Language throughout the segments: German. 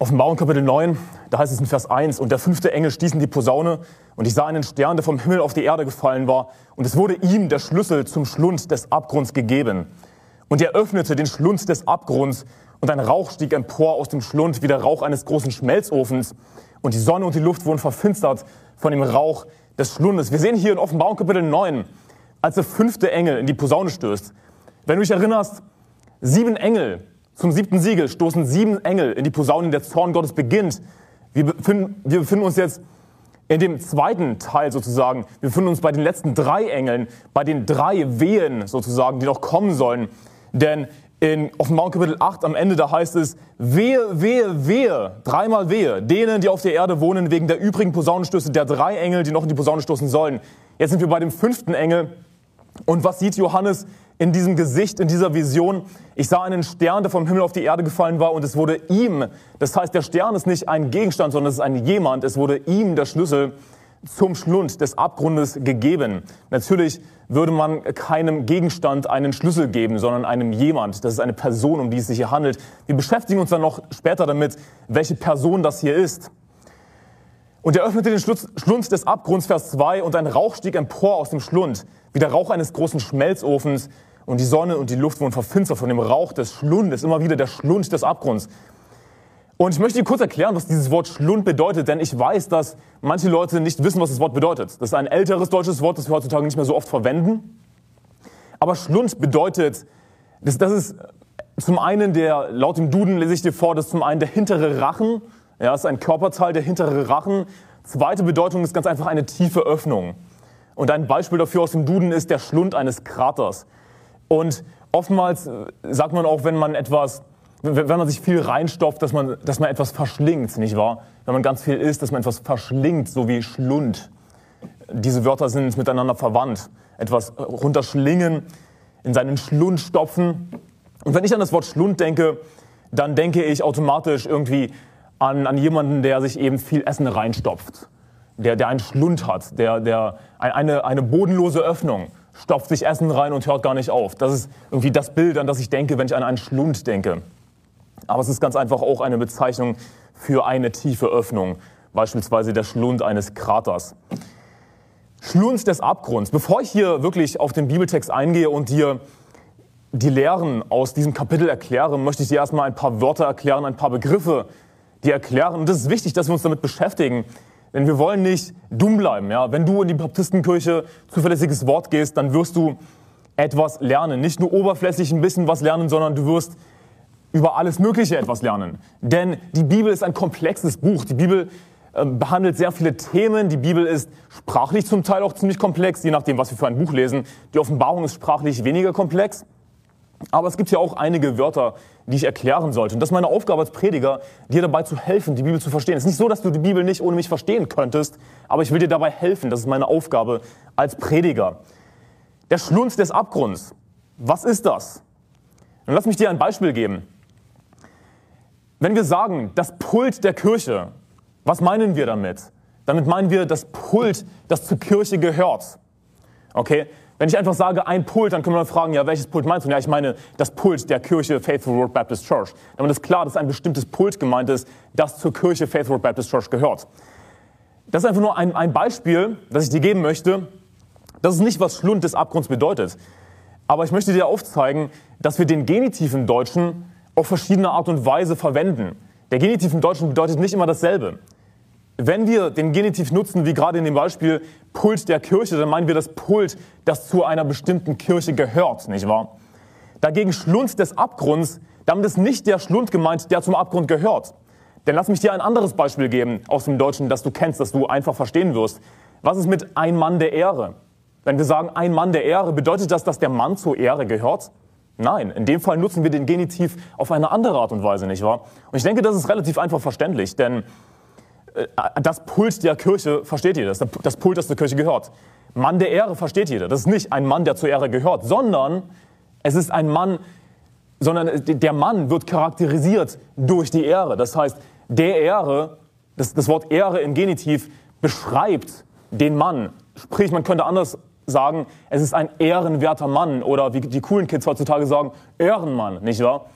Offenbarung Kapitel 9, da heißt es in Vers 1, und der fünfte Engel stieß in die Posaune, und ich sah einen Stern, der vom Himmel auf die Erde gefallen war, und es wurde ihm der Schlüssel zum Schlund des Abgrunds gegeben. Und er öffnete den Schlund des Abgrunds, und ein Rauch stieg empor aus dem Schlund wie der Rauch eines großen Schmelzofens, und die Sonne und die Luft wurden verfinstert von dem Rauch des Schlundes. Wir sehen hier in Offenbarung Kapitel 9, als der fünfte Engel in die Posaune stößt. Wenn du dich erinnerst, sieben Engel zum siebten Siegel stoßen sieben Engel in die Posaunen, der Zorn Gottes beginnt. Wir befinden, wir befinden uns jetzt in dem zweiten Teil sozusagen. Wir befinden uns bei den letzten drei Engeln, bei den drei Wehen sozusagen, die noch kommen sollen. Denn in Offenbarung Kapitel 8 am Ende, da heißt es, wehe, wehe, wehe, dreimal wehe, denen, die auf der Erde wohnen, wegen der übrigen Posaunenstöße der drei Engel, die noch in die Posaune stoßen sollen. Jetzt sind wir bei dem fünften Engel. Und was sieht Johannes? in diesem Gesicht, in dieser Vision. Ich sah einen Stern, der vom Himmel auf die Erde gefallen war und es wurde ihm, das heißt, der Stern ist nicht ein Gegenstand, sondern es ist ein jemand, es wurde ihm der Schlüssel zum Schlund des Abgrundes gegeben. Natürlich würde man keinem Gegenstand einen Schlüssel geben, sondern einem jemand. Das ist eine Person, um die es sich hier handelt. Wir beschäftigen uns dann noch später damit, welche Person das hier ist. Und er öffnete den Schlund des Abgrunds, Vers 2, und ein Rauch stieg empor aus dem Schlund, wie der Rauch eines großen Schmelzofens, und die Sonne und die Luft wurden verfinstert von dem Rauch des Schlundes, immer wieder der Schlund des Abgrunds. Und ich möchte dir kurz erklären, was dieses Wort Schlund bedeutet, denn ich weiß, dass manche Leute nicht wissen, was das Wort bedeutet. Das ist ein älteres deutsches Wort, das wir heutzutage nicht mehr so oft verwenden. Aber Schlund bedeutet, das, das ist zum einen der, laut dem Duden lese ich dir vor, das ist zum einen der hintere Rachen, ja, ist ein Körperteil, der hintere Rachen. Zweite Bedeutung ist ganz einfach eine tiefe Öffnung. Und ein Beispiel dafür aus dem Duden ist der Schlund eines Kraters. Und oftmals äh, sagt man auch, wenn man etwas, wenn man sich viel reinstopft, dass man, dass man etwas verschlingt, nicht wahr? Wenn man ganz viel isst, dass man etwas verschlingt, so wie Schlund. Diese Wörter sind miteinander verwandt. Etwas runterschlingen, in seinen Schlund stopfen. Und wenn ich an das Wort Schlund denke, dann denke ich automatisch irgendwie an, an jemanden, der sich eben viel Essen reinstopft, der, der einen Schlund hat, der, der eine, eine bodenlose Öffnung, stopft sich Essen rein und hört gar nicht auf. Das ist irgendwie das Bild, an das ich denke, wenn ich an einen Schlund denke. Aber es ist ganz einfach auch eine Bezeichnung für eine tiefe Öffnung, beispielsweise der Schlund eines Kraters. Schlund des Abgrunds. Bevor ich hier wirklich auf den Bibeltext eingehe und dir die Lehren aus diesem Kapitel erkläre, möchte ich dir erstmal ein paar Wörter erklären, ein paar Begriffe, die erklären. Und es ist wichtig, dass wir uns damit beschäftigen. Denn wir wollen nicht dumm bleiben. Ja? Wenn du in die Baptistenkirche zuverlässiges Wort gehst, dann wirst du etwas lernen. Nicht nur oberflächlich ein bisschen was lernen, sondern du wirst über alles Mögliche etwas lernen. Denn die Bibel ist ein komplexes Buch. Die Bibel äh, behandelt sehr viele Themen. Die Bibel ist sprachlich zum Teil auch ziemlich komplex, je nachdem, was wir für ein Buch lesen. Die Offenbarung ist sprachlich weniger komplex. Aber es gibt ja auch einige Wörter, die ich erklären sollte. Und das ist meine Aufgabe als Prediger, dir dabei zu helfen, die Bibel zu verstehen. Es ist nicht so, dass du die Bibel nicht ohne mich verstehen könntest, aber ich will dir dabei helfen. Das ist meine Aufgabe als Prediger. Der Schlund des Abgrunds. Was ist das? Und lass mich dir ein Beispiel geben. Wenn wir sagen, das Pult der Kirche, was meinen wir damit? Damit meinen wir das Pult, das zur Kirche gehört. Okay? Wenn ich einfach sage, ein Pult, dann können wir fragen, ja, welches Pult meinst du? Ja, ich meine das Pult der Kirche Faithful Word Baptist Church. Damit ist klar, dass ein bestimmtes Pult gemeint ist, das zur Kirche Faithful Word Baptist Church gehört. Das ist einfach nur ein, ein Beispiel, das ich dir geben möchte. Das ist nicht, was Schlund des Abgrunds bedeutet. Aber ich möchte dir aufzeigen, dass wir den Genitiv im Deutschen auf verschiedene Art und Weise verwenden. Der Genitiv im Deutschen bedeutet nicht immer dasselbe. Wenn wir den Genitiv nutzen, wie gerade in dem Beispiel Pult der Kirche, dann meinen wir das Pult, das zu einer bestimmten Kirche gehört, nicht wahr? Dagegen Schlund des Abgrunds, damit ist nicht der Schlund gemeint, der zum Abgrund gehört. Denn lass mich dir ein anderes Beispiel geben aus dem Deutschen, das du kennst, das du einfach verstehen wirst. Was ist mit ein Mann der Ehre? Wenn wir sagen ein Mann der Ehre, bedeutet das, dass der Mann zur Ehre gehört? Nein, in dem Fall nutzen wir den Genitiv auf eine andere Art und Weise, nicht wahr? Und ich denke, das ist relativ einfach verständlich, denn das Pult der Kirche versteht jeder, das Pult, das zur Kirche gehört. Mann der Ehre versteht jeder. Das ist nicht ein Mann, der zur Ehre gehört, sondern es ist ein Mann, sondern der Mann wird charakterisiert durch die Ehre. Das heißt, der Ehre, das, das Wort Ehre im Genitiv beschreibt den Mann. Sprich, man könnte anders sagen, es ist ein ehrenwerter Mann oder wie die coolen Kids heutzutage sagen, Ehrenmann, nicht wahr?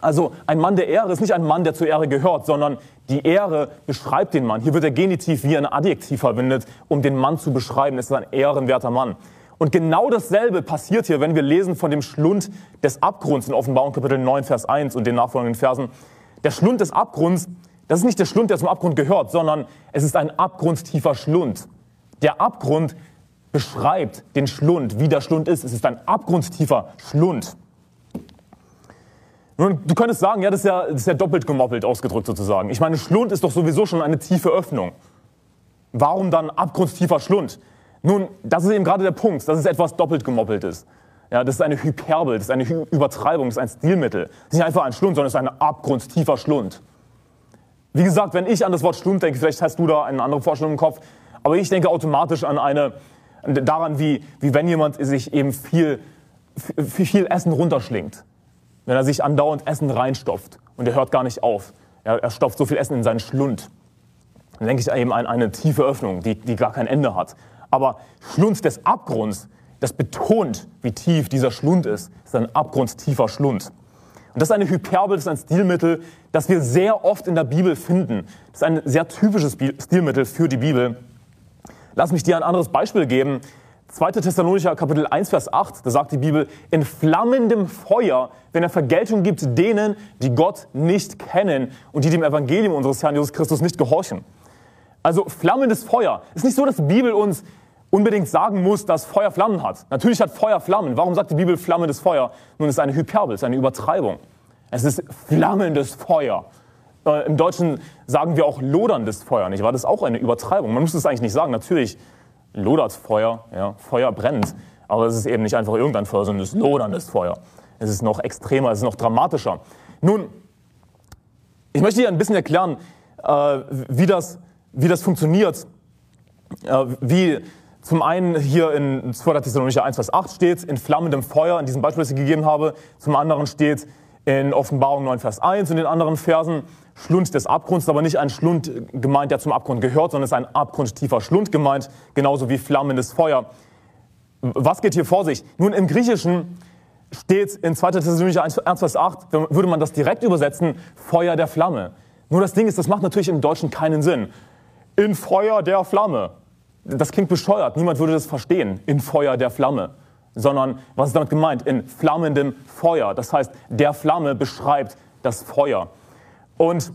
Also ein Mann der Ehre ist nicht ein Mann, der zur Ehre gehört, sondern die Ehre beschreibt den Mann. Hier wird der Genitiv wie ein Adjektiv verwendet, um den Mann zu beschreiben. Es ist ein ehrenwerter Mann. Und genau dasselbe passiert hier, wenn wir lesen von dem Schlund des Abgrunds in Offenbarung Kapitel 9, Vers 1 und den nachfolgenden Versen. Der Schlund des Abgrunds, das ist nicht der Schlund, der zum Abgrund gehört, sondern es ist ein abgrundtiefer Schlund. Der Abgrund beschreibt den Schlund, wie der Schlund ist. Es ist ein abgrundtiefer Schlund. Du könntest sagen, ja das, ja, das ist ja doppelt gemoppelt ausgedrückt sozusagen. Ich meine, Schlund ist doch sowieso schon eine tiefe Öffnung. Warum dann abgrundtiefer Schlund? Nun, das ist eben gerade der Punkt, dass es etwas doppelt gemoppelt ist. Ja, das ist eine Hyperbel, das ist eine Übertreibung, das ist ein Stilmittel. Das ist nicht einfach ein Schlund, sondern es ist ein abgrundtiefer Schlund. Wie gesagt, wenn ich an das Wort Schlund denke, vielleicht hast du da eine andere Vorstellung im Kopf, aber ich denke automatisch an eine, daran, wie, wie wenn jemand sich eben viel, viel Essen runterschlingt. Wenn er sich andauernd Essen reinstopft und er hört gar nicht auf. Er, er stopft so viel Essen in seinen Schlund. Dann denke ich eben an eine tiefe Öffnung, die, die gar kein Ende hat. Aber Schlund des Abgrunds, das betont, wie tief dieser Schlund ist, ist ein abgrundtiefer Schlund. Und das ist eine Hyperbel, das ist ein Stilmittel, das wir sehr oft in der Bibel finden. Das ist ein sehr typisches Stilmittel für die Bibel. Lass mich dir ein anderes Beispiel geben. 2. Thessalonicher Kapitel 1, Vers 8, da sagt die Bibel, in flammendem Feuer, wenn er Vergeltung gibt denen, die Gott nicht kennen und die dem Evangelium unseres Herrn Jesus Christus nicht gehorchen. Also flammendes Feuer. Es ist nicht so, dass die Bibel uns unbedingt sagen muss, dass Feuer Flammen hat. Natürlich hat Feuer Flammen. Warum sagt die Bibel flammendes Feuer? Nun, es ist eine Hyperbel, es ist eine Übertreibung. Es ist flammendes Feuer. Äh, Im Deutschen sagen wir auch loderndes Feuer, nicht wahr? Das ist auch eine Übertreibung. Man muss es eigentlich nicht sagen. Natürlich lodert Feuer, ja, Feuer brennt. Aber es ist eben nicht einfach irgendein Feuer, sondern es loderndes Feuer. Es ist noch extremer, es ist noch dramatischer. Nun, ich möchte dir ein bisschen erklären, äh, wie, das, wie das funktioniert, äh, wie zum einen hier in 2. Thessalonicher 1, Vers 8 steht, in flammendem Feuer, in diesem Beispiel, das ich gegeben habe. Zum anderen steht in Offenbarung 9, Vers 1 und in den anderen Versen Schlund des Abgrunds, aber nicht ein Schlund gemeint, der zum Abgrund gehört, sondern es ist ein abgrundtiefer Schlund gemeint, genauso wie flammendes Feuer. Was geht hier vor sich? Nun, im Griechischen steht in 2. Thessalonicher 1, Vers 8, würde man das direkt übersetzen, Feuer der Flamme. Nur das Ding ist, das macht natürlich im Deutschen keinen Sinn. In Feuer der Flamme das klingt bescheuert, niemand würde das verstehen, in Feuer der Flamme. Sondern, was ist damit gemeint? In flammendem Feuer. Das heißt, der Flamme beschreibt das Feuer. Und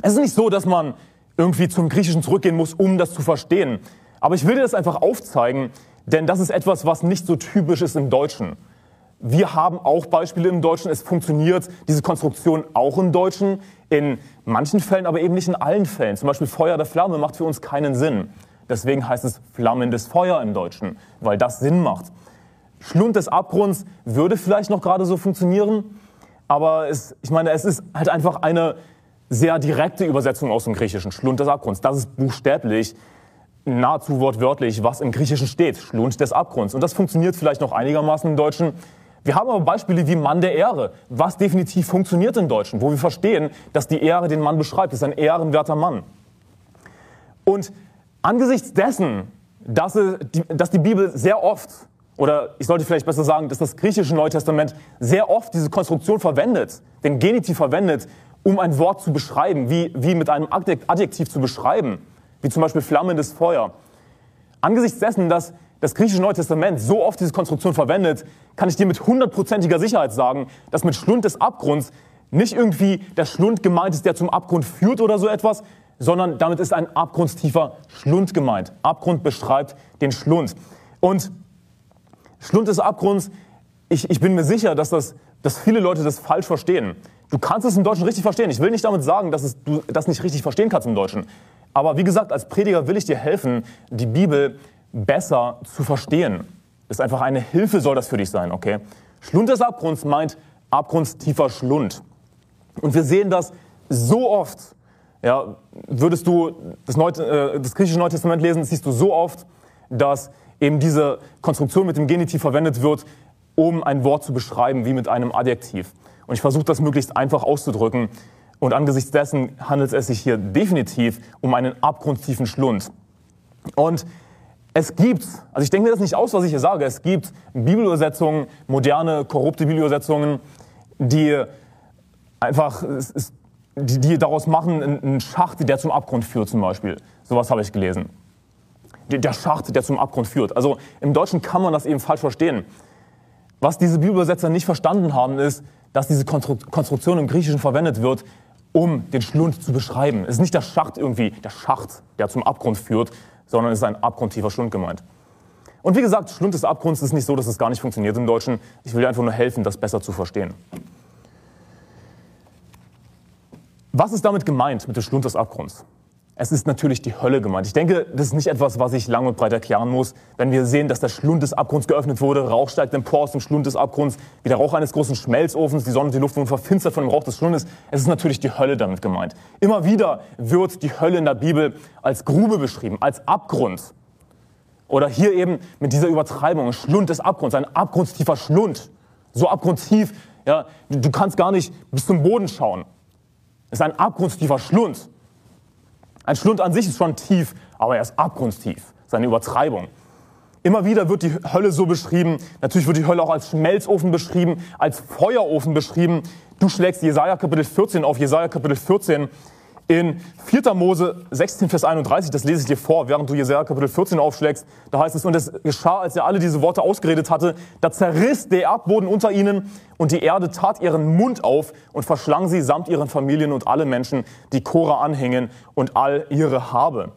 es ist nicht so, dass man irgendwie zum Griechischen zurückgehen muss, um das zu verstehen. Aber ich will dir das einfach aufzeigen, denn das ist etwas, was nicht so typisch ist im Deutschen. Wir haben auch Beispiele im Deutschen. Es funktioniert diese Konstruktion auch im Deutschen. In manchen Fällen, aber eben nicht in allen Fällen. Zum Beispiel Feuer der Flamme macht für uns keinen Sinn. Deswegen heißt es flammendes Feuer im Deutschen, weil das Sinn macht. Schlund des Abgrunds würde vielleicht noch gerade so funktionieren, aber es, ich meine, es ist halt einfach eine sehr direkte Übersetzung aus dem Griechischen. Schlund des Abgrunds. Das ist buchstäblich, nahezu wortwörtlich, was im Griechischen steht. Schlund des Abgrunds. Und das funktioniert vielleicht noch einigermaßen im Deutschen. Wir haben aber Beispiele wie Mann der Ehre, was definitiv funktioniert im Deutschen, wo wir verstehen, dass die Ehre den Mann beschreibt. Das ist ein ehrenwerter Mann. Und Angesichts dessen, dass, dass die Bibel sehr oft, oder ich sollte vielleicht besser sagen, dass das griechische Neue Testament sehr oft diese Konstruktion verwendet, den Genitiv verwendet, um ein Wort zu beschreiben, wie, wie mit einem Adjektiv zu beschreiben, wie zum Beispiel flammendes Feuer. Angesichts dessen, dass das griechische Neue Testament so oft diese Konstruktion verwendet, kann ich dir mit hundertprozentiger Sicherheit sagen, dass mit Schlund des Abgrunds nicht irgendwie der Schlund gemeint ist, der zum Abgrund führt oder so etwas, sondern damit ist ein abgrundstiefer Schlund gemeint. Abgrund beschreibt den Schlund. Und Schlund des Abgrunds, ich, ich bin mir sicher, dass, das, dass viele Leute das falsch verstehen. Du kannst es im Deutschen richtig verstehen. Ich will nicht damit sagen, dass es, du das nicht richtig verstehen kannst im Deutschen. Aber wie gesagt, als Prediger will ich dir helfen, die Bibel besser zu verstehen. Ist einfach eine Hilfe, soll das für dich sein, okay? Schlund des Abgrunds meint abgrundstiefer Schlund. Und wir sehen das so oft ja, würdest du das, Neu äh, das griechische Neue Testament lesen, siehst du so oft, dass eben diese Konstruktion mit dem Genitiv verwendet wird, um ein Wort zu beschreiben, wie mit einem Adjektiv. Und ich versuche das möglichst einfach auszudrücken. Und angesichts dessen handelt es sich hier definitiv um einen abgrundtiefen Schlund. Und es gibt, also ich denke mir das nicht aus, was ich hier sage, es gibt Bibelübersetzungen, moderne, korrupte Bibelübersetzungen, die einfach, die, die daraus machen, einen Schacht, der zum Abgrund führt zum Beispiel. Sowas habe ich gelesen. Der Schacht, der zum Abgrund führt. Also im Deutschen kann man das eben falsch verstehen. Was diese Bibelübersetzer nicht verstanden haben, ist, dass diese Konstruktion im Griechischen verwendet wird, um den Schlund zu beschreiben. Es ist nicht der Schacht irgendwie, der Schacht, der zum Abgrund führt, sondern es ist ein abgrundtiefer Schlund gemeint. Und wie gesagt, Schlund des Abgrunds ist nicht so, dass es gar nicht funktioniert im Deutschen. Ich will dir einfach nur helfen, das besser zu verstehen. Was ist damit gemeint mit dem Schlund des Abgrunds? Es ist natürlich die Hölle gemeint. Ich denke, das ist nicht etwas, was ich lang und breit erklären muss. Wenn wir sehen, dass der Schlund des Abgrunds geöffnet wurde, Rauch steigt empor aus dem Schlund des Abgrunds, wie der Rauch eines großen Schmelzofens, die Sonne und die Luft wurden verfinstert von dem Rauch des Schlundes. Es ist natürlich die Hölle damit gemeint. Immer wieder wird die Hölle in der Bibel als Grube beschrieben, als Abgrund. Oder hier eben mit dieser Übertreibung, Schlund des Abgrunds, ein abgrundstiefer Schlund. So abgrundtief, ja, du kannst gar nicht bis zum Boden schauen. Es ist ein abgrundstiefer Schlund. Ein Schlund an sich ist schon tief, aber er ist abgrundstief. Seine Übertreibung. Immer wieder wird die Hölle so beschrieben. Natürlich wird die Hölle auch als Schmelzofen beschrieben, als Feuerofen beschrieben. Du schlägst Jesaja Kapitel 14 auf. Jesaja Kapitel 14 in 4. Mose 16, Vers 31, das lese ich dir vor, während du Jesaja Kapitel 14 aufschlägst. Da heißt es, und es geschah, als er alle diese Worte ausgeredet hatte, da zerriss der Erdboden unter ihnen und die Erde tat ihren Mund auf und verschlang sie samt ihren Familien und alle Menschen, die Cora anhingen und all ihre Habe.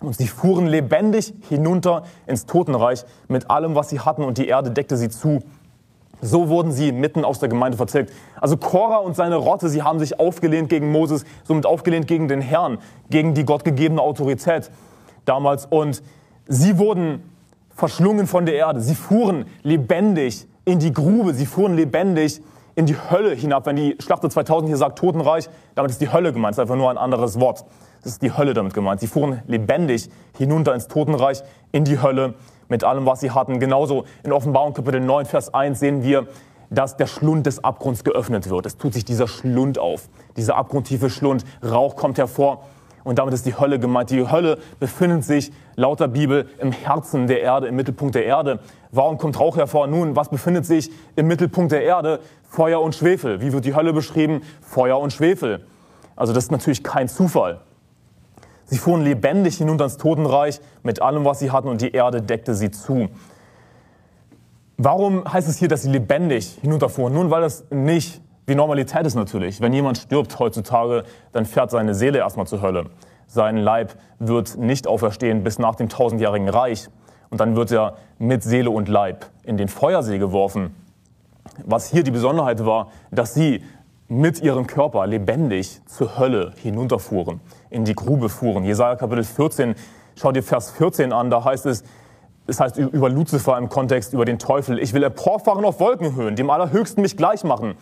Und sie fuhren lebendig hinunter ins Totenreich mit allem, was sie hatten, und die Erde deckte sie zu. So wurden sie mitten aus der Gemeinde verzirkt. Also Korah und seine Rotte, sie haben sich aufgelehnt gegen Moses, somit aufgelehnt gegen den Herrn, gegen die gottgegebene Autorität damals. Und sie wurden verschlungen von der Erde. Sie fuhren lebendig in die Grube. Sie fuhren lebendig in die Hölle hinab. Wenn die Schlachter 2000 hier sagt Totenreich, damit ist die Hölle gemeint. Das ist einfach nur ein anderes Wort. Das ist die Hölle damit gemeint. Sie fuhren lebendig hinunter ins Totenreich, in die Hölle mit allem, was sie hatten. Genauso in Offenbarung Kapitel 9, Vers 1 sehen wir, dass der Schlund des Abgrunds geöffnet wird. Es tut sich dieser Schlund auf, dieser abgrundtiefe Schlund. Rauch kommt hervor und damit ist die Hölle gemeint. Die Hölle befindet sich laut der Bibel im Herzen der Erde, im Mittelpunkt der Erde. Warum kommt Rauch hervor? Nun, was befindet sich im Mittelpunkt der Erde? Feuer und Schwefel. Wie wird die Hölle beschrieben? Feuer und Schwefel. Also das ist natürlich kein Zufall. Sie fuhren lebendig hinunter ins Totenreich mit allem, was sie hatten, und die Erde deckte sie zu. Warum heißt es hier, dass sie lebendig hinunterfuhren? Nun, weil das nicht wie Normalität ist natürlich. Wenn jemand stirbt heutzutage, dann fährt seine Seele erstmal zur Hölle. Sein Leib wird nicht auferstehen bis nach dem tausendjährigen Reich. Und dann wird er mit Seele und Leib in den Feuersee geworfen. Was hier die Besonderheit war, dass sie mit ihrem Körper lebendig zur Hölle hinunterfuhren, in die Grube fuhren. Jesaja Kapitel 14, schau dir Vers 14 an, da heißt es, es heißt über Luzifer im Kontext, über den Teufel, ich will emporfahren auf Wolkenhöhen, dem Allerhöchsten mich gleich machen.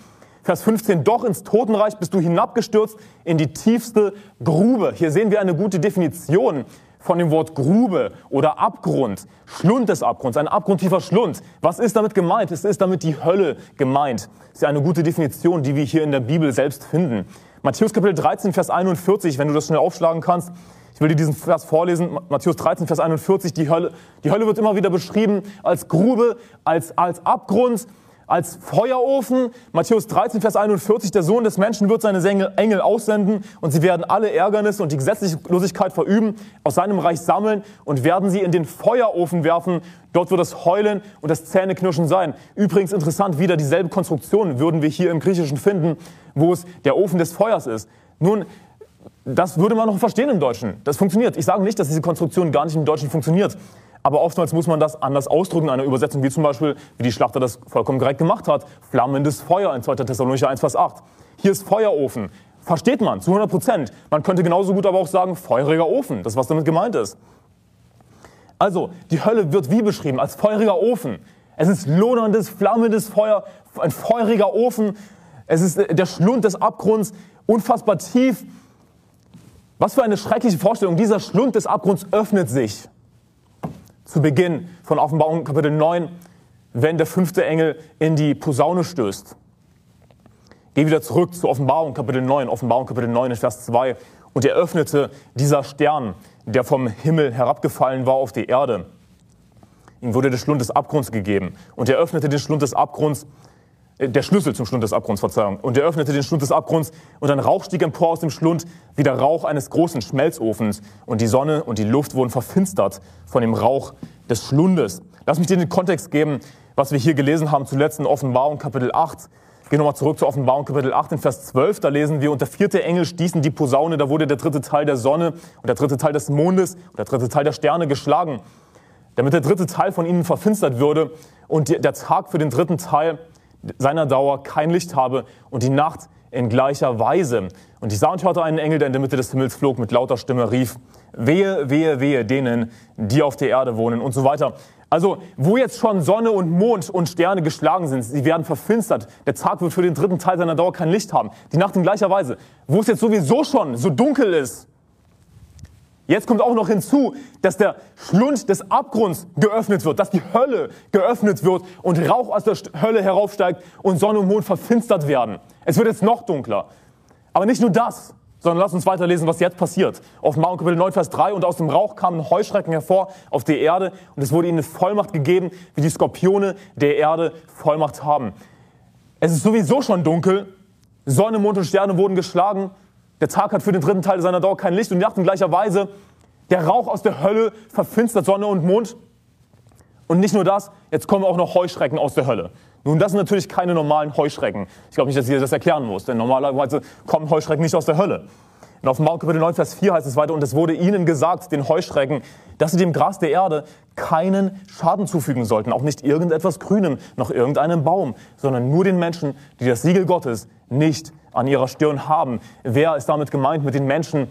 Vers 15, doch ins Totenreich bist du hinabgestürzt in die tiefste Grube. Hier sehen wir eine gute Definition von dem Wort Grube oder Abgrund, Schlund des Abgrunds, ein abgrundtiefer Schlund. Was ist damit gemeint? Es ist damit die Hölle gemeint. Das ist ja eine gute Definition, die wir hier in der Bibel selbst finden. Matthäus Kapitel 13, Vers 41, wenn du das schnell aufschlagen kannst. Ich will dir diesen Vers vorlesen, Matthäus 13, Vers 41. Die Hölle, die Hölle wird immer wieder beschrieben als Grube, als, als Abgrund, als Feuerofen. Matthäus 13, Vers 41, der Sohn des Menschen wird seine Engel aussenden und sie werden alle Ärgernisse und die Gesetzlosigkeit verüben, aus seinem Reich sammeln und werden sie in den Feuerofen werfen. Dort wird das Heulen und das Zähneknirschen sein. Übrigens interessant, wieder dieselbe Konstruktion würden wir hier im Griechischen finden, wo es der Ofen des Feuers ist. Nun, das würde man noch verstehen im Deutschen. Das funktioniert. Ich sage nicht, dass diese Konstruktion gar nicht im Deutschen funktioniert. Aber oftmals muss man das anders ausdrücken in einer Übersetzung, wie zum Beispiel, wie die Schlachter das vollkommen korrekt gemacht hat. Flammendes Feuer in 2. Thessalonicher 1, Vers 8. Hier ist Feuerofen. Versteht man, zu 100 Prozent. Man könnte genauso gut aber auch sagen, feuriger Ofen. Das was damit gemeint ist. Also, die Hölle wird wie beschrieben? Als feuriger Ofen. Es ist lohnendes, flammendes Feuer, ein feuriger Ofen. Es ist äh, der Schlund des Abgrunds, unfassbar tief. Was für eine schreckliche Vorstellung. Dieser Schlund des Abgrunds öffnet sich zu Beginn von Offenbarung Kapitel 9, wenn der fünfte Engel in die Posaune stößt. Geh wieder zurück zu Offenbarung Kapitel 9, Offenbarung Kapitel 9 Vers 2. Und er öffnete dieser Stern, der vom Himmel herabgefallen war auf die Erde. Ihm wurde der Schlund des Abgrunds gegeben. Und er öffnete den Schlund des Abgrunds der Schlüssel zum Schlund des Abgrunds, Verzeihung. Und er öffnete den Schlund des Abgrunds und ein Rauch stieg empor aus dem Schlund, wie der Rauch eines großen Schmelzofens. Und die Sonne und die Luft wurden verfinstert von dem Rauch des Schlundes. Lass mich dir den Kontext geben, was wir hier gelesen haben, zuletzt in Offenbarung Kapitel 8. Gehen nochmal zurück zu Offenbarung Kapitel 8 in Vers 12. Da lesen wir, und der vierte Engel stießen die Posaune, da wurde der dritte Teil der Sonne und der dritte Teil des Mondes und der dritte Teil der Sterne geschlagen, damit der dritte Teil von ihnen verfinstert würde und der Tag für den dritten Teil seiner Dauer kein Licht habe und die Nacht in gleicher Weise. Und ich sah und hörte einen Engel, der in der Mitte des Himmels flog, mit lauter Stimme rief, wehe, wehe, wehe denen, die auf der Erde wohnen und so weiter. Also, wo jetzt schon Sonne und Mond und Sterne geschlagen sind, sie werden verfinstert. Der Tag wird für den dritten Teil seiner Dauer kein Licht haben. Die Nacht in gleicher Weise. Wo es jetzt sowieso schon so dunkel ist. Jetzt kommt auch noch hinzu, dass der Schlund des Abgrunds geöffnet wird, dass die Hölle geöffnet wird und Rauch aus der Hölle heraufsteigt und Sonne und Mond verfinstert werden. Es wird jetzt noch dunkler. Aber nicht nur das sondern lass uns weiterlesen, was jetzt passiert. Offenbarung Kapitel 9, Vers 3. Und aus dem Rauch kamen Heuschrecken hervor auf die Erde und es wurde ihnen Vollmacht gegeben, wie die Skorpione der Erde Vollmacht haben. Es ist sowieso schon dunkel. Sonne, Mond und Sterne wurden geschlagen. Der Tag hat für den dritten Teil seiner Dauer kein Licht und die Nacht in gleicher Weise. Der Rauch aus der Hölle verfinstert Sonne und Mond. Und nicht nur das, jetzt kommen auch noch Heuschrecken aus der Hölle. Nun, das sind natürlich keine normalen Heuschrecken. Ich glaube nicht, dass ich dir das erklären muss, denn normalerweise kommen Heuschrecken nicht aus der Hölle. In Offenbarung Kapitel 9, Vers 4 heißt es weiter, und es wurde ihnen gesagt, den Heuschrecken, dass sie dem Gras der Erde keinen Schaden zufügen sollten, auch nicht irgendetwas Grünem, noch irgendeinem Baum, sondern nur den Menschen, die das Siegel Gottes nicht an ihrer Stirn haben. Wer ist damit gemeint mit den Menschen,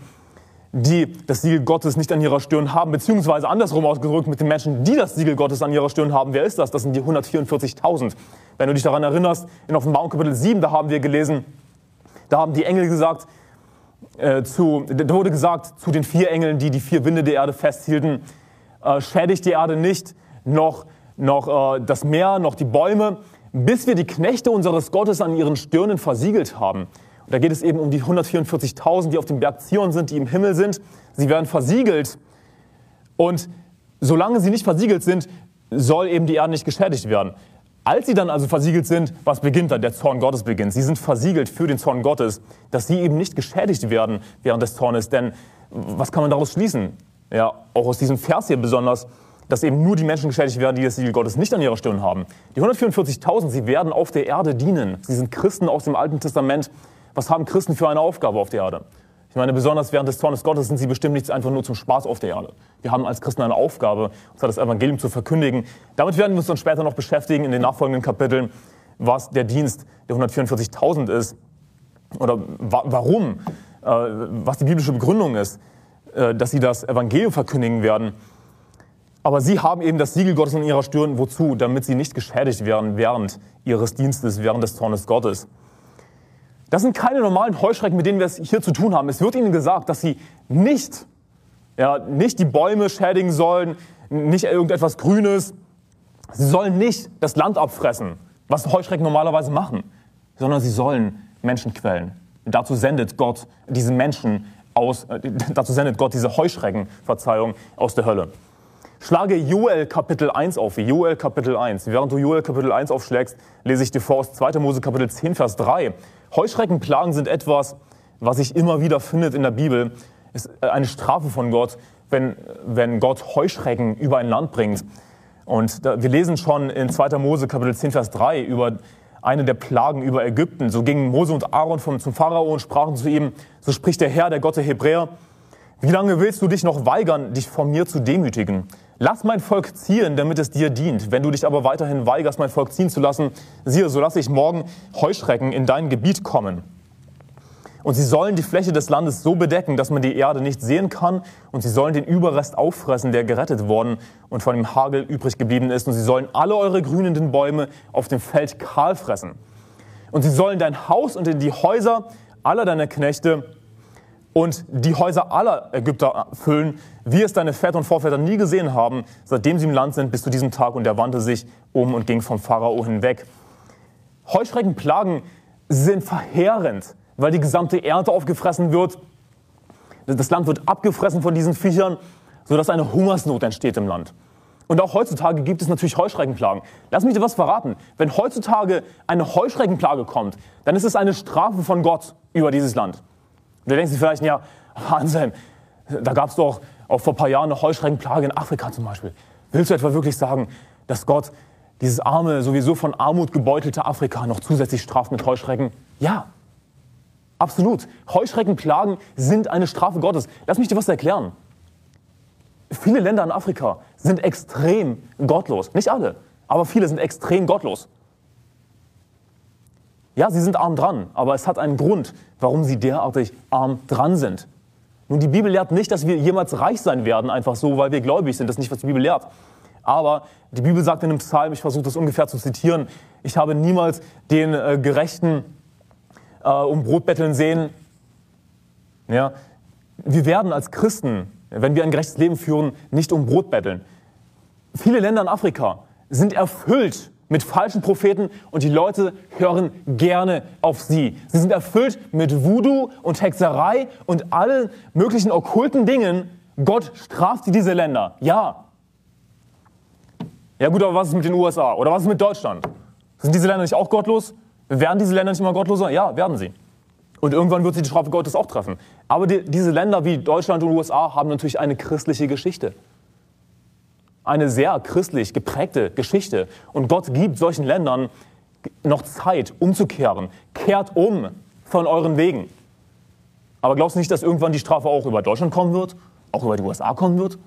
die das Siegel Gottes nicht an ihrer Stirn haben, beziehungsweise andersrum ausgedrückt mit den Menschen, die das Siegel Gottes an ihrer Stirn haben. Wer ist das? Das sind die 144.000. Wenn du dich daran erinnerst, in Offenbarung Kapitel 7, da haben wir gelesen, da haben die Engel gesagt, äh, zu, da wurde gesagt zu den vier Engeln, die die vier Winde der Erde festhielten, äh, schädigt die Erde nicht, noch, noch äh, das Meer, noch die Bäume, bis wir die Knechte unseres Gottes an ihren Stirnen versiegelt haben. Und da geht es eben um die 144.000, die auf dem Berg Zion sind, die im Himmel sind. Sie werden versiegelt. Und solange sie nicht versiegelt sind, soll eben die Erde nicht geschädigt werden. Als sie dann also versiegelt sind, was beginnt dann? Der Zorn Gottes beginnt. Sie sind versiegelt für den Zorn Gottes, dass sie eben nicht geschädigt werden während des Zornes. Denn was kann man daraus schließen? Ja, auch aus diesem Vers hier besonders, dass eben nur die Menschen geschädigt werden, die das Siegel Gottes nicht an ihrer Stirn haben. Die 144.000, sie werden auf der Erde dienen. Sie sind Christen aus dem Alten Testament, was haben Christen für eine Aufgabe auf der Erde? Ich meine, besonders während des Zornes Gottes sind sie bestimmt nicht einfach nur zum Spaß auf der Erde. Wir haben als Christen eine Aufgabe, und zwar das Evangelium zu verkündigen. Damit werden wir uns dann später noch beschäftigen in den nachfolgenden Kapiteln, was der Dienst der 144.000 ist oder wa warum, äh, was die biblische Begründung ist, äh, dass sie das Evangelium verkündigen werden. Aber sie haben eben das Siegel Gottes an ihrer Stirn. Wozu? Damit sie nicht geschädigt werden während ihres Dienstes, während des Zornes Gottes. Das sind keine normalen Heuschrecken, mit denen wir es hier zu tun haben. Es wird ihnen gesagt, dass sie nicht, ja, nicht die Bäume schädigen sollen, nicht irgendetwas Grünes. Sie sollen nicht das Land abfressen, was Heuschrecken normalerweise machen, sondern sie sollen Menschen quälen. Dazu sendet Gott diese Menschen aus, äh, dazu sendet Gott diese Heuschrecken, Verzeihung, aus der Hölle. Schlage Joel Kapitel 1 auf, Joel Kapitel 1. Während du Joel Kapitel 1 aufschlägst, lese ich dir vor aus 2. Mose Kapitel 10, Vers 3. Heuschreckenplagen sind etwas, was sich immer wieder findet in der Bibel. Es ist eine Strafe von Gott, wenn, wenn Gott Heuschrecken über ein Land bringt. Und da, wir lesen schon in 2. Mose Kapitel 10, Vers 3 über eine der Plagen über Ägypten. So gingen Mose und Aaron vom, zum Pharao und sprachen zu ihm, so spricht der Herr, der Gott der Hebräer, wie lange willst du dich noch weigern, dich von mir zu demütigen? Lass mein Volk ziehen, damit es dir dient. Wenn du dich aber weiterhin weigerst, mein Volk ziehen zu lassen, siehe, so lasse ich morgen Heuschrecken in dein Gebiet kommen. Und sie sollen die Fläche des Landes so bedecken, dass man die Erde nicht sehen kann. Und sie sollen den Überrest auffressen, der gerettet worden und von dem Hagel übrig geblieben ist. Und sie sollen alle eure grünenden Bäume auf dem Feld kahl fressen. Und sie sollen dein Haus und in die Häuser aller deiner Knechte und die Häuser aller Ägypter füllen, wie es deine Väter und Vorväter nie gesehen haben, seitdem sie im Land sind bis zu diesem Tag. Und er wandte sich um und ging vom Pharao hinweg. Heuschreckenplagen sind verheerend, weil die gesamte Ernte aufgefressen wird. Das Land wird abgefressen von diesen Viechern, sodass eine Hungersnot entsteht im Land. Und auch heutzutage gibt es natürlich Heuschreckenplagen. Lass mich dir was verraten. Wenn heutzutage eine Heuschreckenplage kommt, dann ist es eine Strafe von Gott über dieses Land. Und du denkst vielleicht, ja, Anselm, da gab es doch auch vor ein paar Jahren eine Heuschreckenplage in Afrika zum Beispiel. Willst du etwa wirklich sagen, dass Gott dieses arme, sowieso von Armut gebeutelte Afrika noch zusätzlich straft mit Heuschrecken? Ja, absolut. Heuschreckenplagen sind eine Strafe Gottes. Lass mich dir was erklären. Viele Länder in Afrika sind extrem gottlos. Nicht alle, aber viele sind extrem gottlos. Ja, sie sind arm dran, aber es hat einen Grund, warum sie derartig arm dran sind. Nun, die Bibel lehrt nicht, dass wir jemals reich sein werden, einfach so, weil wir gläubig sind. Das ist nicht, was die Bibel lehrt. Aber die Bibel sagt in einem Psalm, ich versuche das ungefähr zu zitieren, ich habe niemals den äh, Gerechten äh, um Brot betteln sehen. Ja, wir werden als Christen wenn wir ein gerechtes Leben führen, nicht um Brot betteln. Viele Länder in Afrika sind erfüllt mit falschen Propheten und die Leute hören gerne auf sie. Sie sind erfüllt mit Voodoo und Hexerei und allen möglichen okkulten Dingen. Gott straft diese Länder. Ja. Ja gut, aber was ist mit den USA? Oder was ist mit Deutschland? Sind diese Länder nicht auch gottlos? Werden diese Länder nicht immer gottloser? Ja, werden sie. Und irgendwann wird sie die Strafe Gottes auch treffen. Aber die, diese Länder wie Deutschland und USA haben natürlich eine christliche Geschichte. Eine sehr christlich geprägte Geschichte. Und Gott gibt solchen Ländern noch Zeit, umzukehren. Kehrt um von euren Wegen. Aber glaubst du nicht, dass irgendwann die Strafe auch über Deutschland kommen wird? Auch über die USA kommen wird?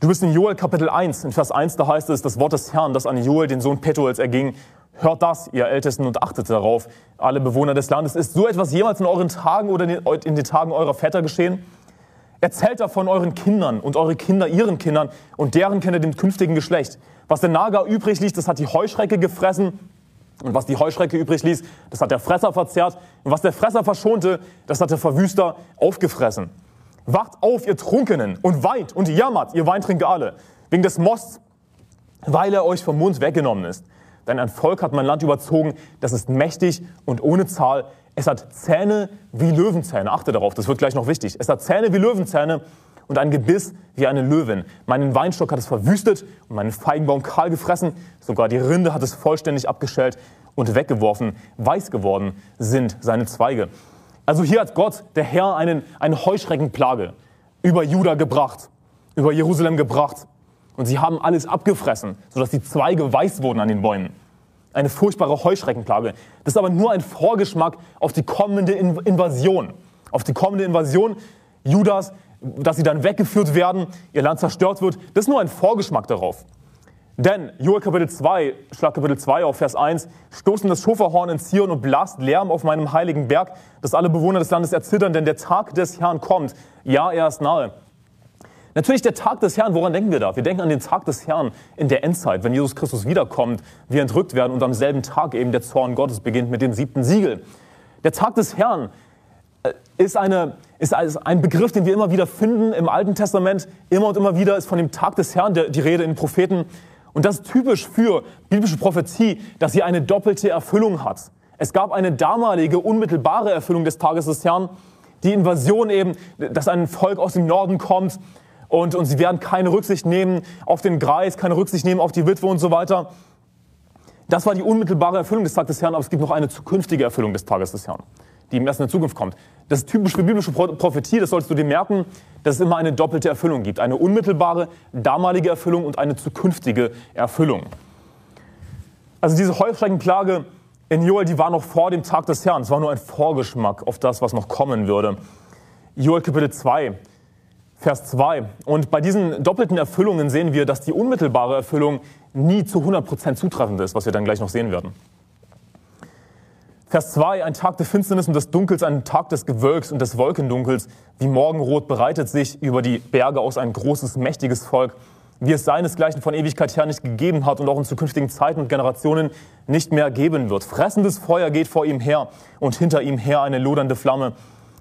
Du bist in Joel Kapitel 1, in Vers 1, da heißt es, das Wort des Herrn, das an Joel, den Sohn Petuels, erging, Hört das, ihr Ältesten, und achtet darauf, alle Bewohner des Landes. Ist so etwas jemals in euren Tagen oder in den Tagen eurer Väter geschehen? Erzählt davon euren Kindern und eure Kinder ihren Kindern und deren Kinder dem künftigen Geschlecht. Was der Nager übrig ließ, das hat die Heuschrecke gefressen. Und was die Heuschrecke übrig ließ, das hat der Fresser verzehrt. Und was der Fresser verschonte, das hat der Verwüster aufgefressen. Wacht auf, ihr Trunkenen, und weint und jammert, ihr Weintrinker alle, wegen des Mosts, weil er euch vom Mund weggenommen ist. Denn ein Volk hat mein Land überzogen, das ist mächtig und ohne Zahl. Es hat Zähne wie Löwenzähne. Achte darauf, das wird gleich noch wichtig. Es hat Zähne wie Löwenzähne und ein Gebiss wie eine Löwin. Meinen Weinstock hat es verwüstet und meinen Feigenbaum kahl gefressen. Sogar die Rinde hat es vollständig abgeschält und weggeworfen. Weiß geworden sind seine Zweige. Also hier hat Gott, der Herr, einen, eine Heuschreckenplage über Juda gebracht, über Jerusalem gebracht. Und sie haben alles abgefressen, sodass die Zweige weiß wurden an den Bäumen. Eine furchtbare Heuschreckenplage. Das ist aber nur ein Vorgeschmack auf die kommende Invasion. Auf die kommende Invasion Judas, dass sie dann weggeführt werden, ihr Land zerstört wird. Das ist nur ein Vorgeschmack darauf. Denn Joel Kapitel 2, Schlag Kapitel 2 auf Vers 1, stoßen das Schoferhorn in Zion und blast Lärm auf meinem heiligen Berg, dass alle Bewohner des Landes erzittern, denn der Tag des Herrn kommt. Ja, er ist nahe. Natürlich der Tag des Herrn, woran denken wir da? Wir denken an den Tag des Herrn in der Endzeit, wenn Jesus Christus wiederkommt, wir entrückt werden und am selben Tag eben der Zorn Gottes beginnt mit dem siebten Siegel. Der Tag des Herrn äh, ist, eine, ist ein Begriff, den wir immer wieder finden im Alten Testament. Immer und immer wieder ist von dem Tag des Herrn die Rede in den Propheten. Und das ist typisch für biblische Prophezie, dass sie eine doppelte Erfüllung hat. Es gab eine damalige unmittelbare Erfüllung des Tages des Herrn, die Invasion eben, dass ein Volk aus dem Norden kommt und, und sie werden keine Rücksicht nehmen auf den Greis, keine Rücksicht nehmen auf die Witwe und so weiter. Das war die unmittelbare Erfüllung des Tages des Herrn, aber es gibt noch eine zukünftige Erfüllung des Tages des Herrn, die ihm erst in der Zukunft kommt. Das ist typisch für biblische Prophetie, das solltest du dir merken, dass es immer eine doppelte Erfüllung gibt. Eine unmittelbare, damalige Erfüllung und eine zukünftige Erfüllung. Also diese Heuschreckenplage in Joel, die war noch vor dem Tag des Herrn. Es war nur ein Vorgeschmack auf das, was noch kommen würde. Joel Kapitel 2, Vers 2. Und bei diesen doppelten Erfüllungen sehen wir, dass die unmittelbare Erfüllung nie zu 100% zutreffend ist, was wir dann gleich noch sehen werden. Vers 2, ein Tag der Finsternis und des Dunkels, ein Tag des Gewölks und des Wolkendunkels, wie Morgenrot breitet sich über die Berge aus ein großes, mächtiges Volk, wie es seinesgleichen von Ewigkeit her nicht gegeben hat und auch in zukünftigen Zeiten und Generationen nicht mehr geben wird. Fressendes Feuer geht vor ihm her und hinter ihm her eine lodernde Flamme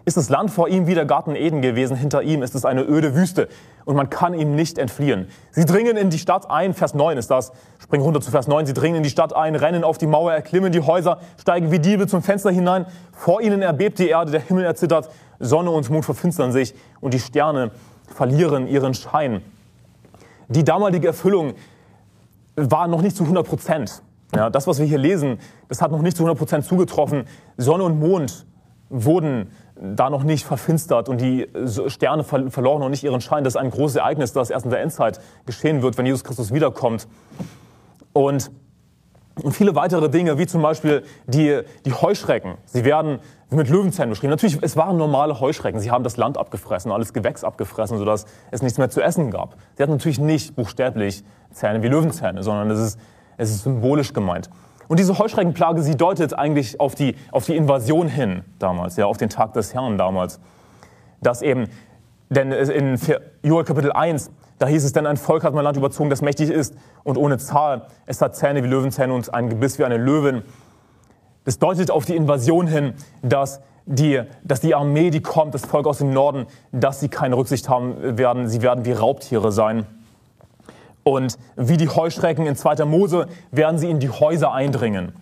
ist das Land vor ihm wie der Garten Eden gewesen, hinter ihm ist es eine öde Wüste und man kann ihm nicht entfliehen. Sie dringen in die Stadt ein, Vers 9 ist das, springen runter zu Vers 9, sie dringen in die Stadt ein, rennen auf die Mauer, erklimmen die Häuser, steigen wie Diebe zum Fenster hinein, vor ihnen erbebt die Erde, der Himmel erzittert, Sonne und Mond verfinstern sich und die Sterne verlieren ihren Schein. Die damalige Erfüllung war noch nicht zu 100 Prozent. Ja, das, was wir hier lesen, das hat noch nicht zu 100 Prozent zugetroffen. Sonne und Mond wurden da noch nicht verfinstert und die Sterne verloren noch nicht ihren Schein. Das ist ein großes Ereignis, das erst in der Endzeit geschehen wird, wenn Jesus Christus wiederkommt. Und, und viele weitere Dinge, wie zum Beispiel die, die Heuschrecken. Sie werden mit Löwenzähnen beschrieben. Natürlich, es waren normale Heuschrecken. Sie haben das Land abgefressen, alles Gewächs abgefressen, sodass es nichts mehr zu essen gab. Sie hatten natürlich nicht buchstäblich Zähne wie Löwenzähne, sondern es ist, es ist symbolisch gemeint. Und diese Heuschreckenplage, sie deutet eigentlich auf die, auf die Invasion hin damals, ja, auf den Tag des Herrn damals. Dass eben, denn in Joel Kapitel 1, da hieß es, denn ein Volk hat mein Land überzogen, das mächtig ist und ohne Zahl. Es hat Zähne wie Löwenzähne und ein Gebiss wie eine Löwin. Das deutet auf die Invasion hin, dass die, dass die Armee, die kommt, das Volk aus dem Norden, dass sie keine Rücksicht haben werden. Sie werden wie Raubtiere sein. Und wie die Heuschrecken in 2. Mose werden sie in die Häuser eindringen.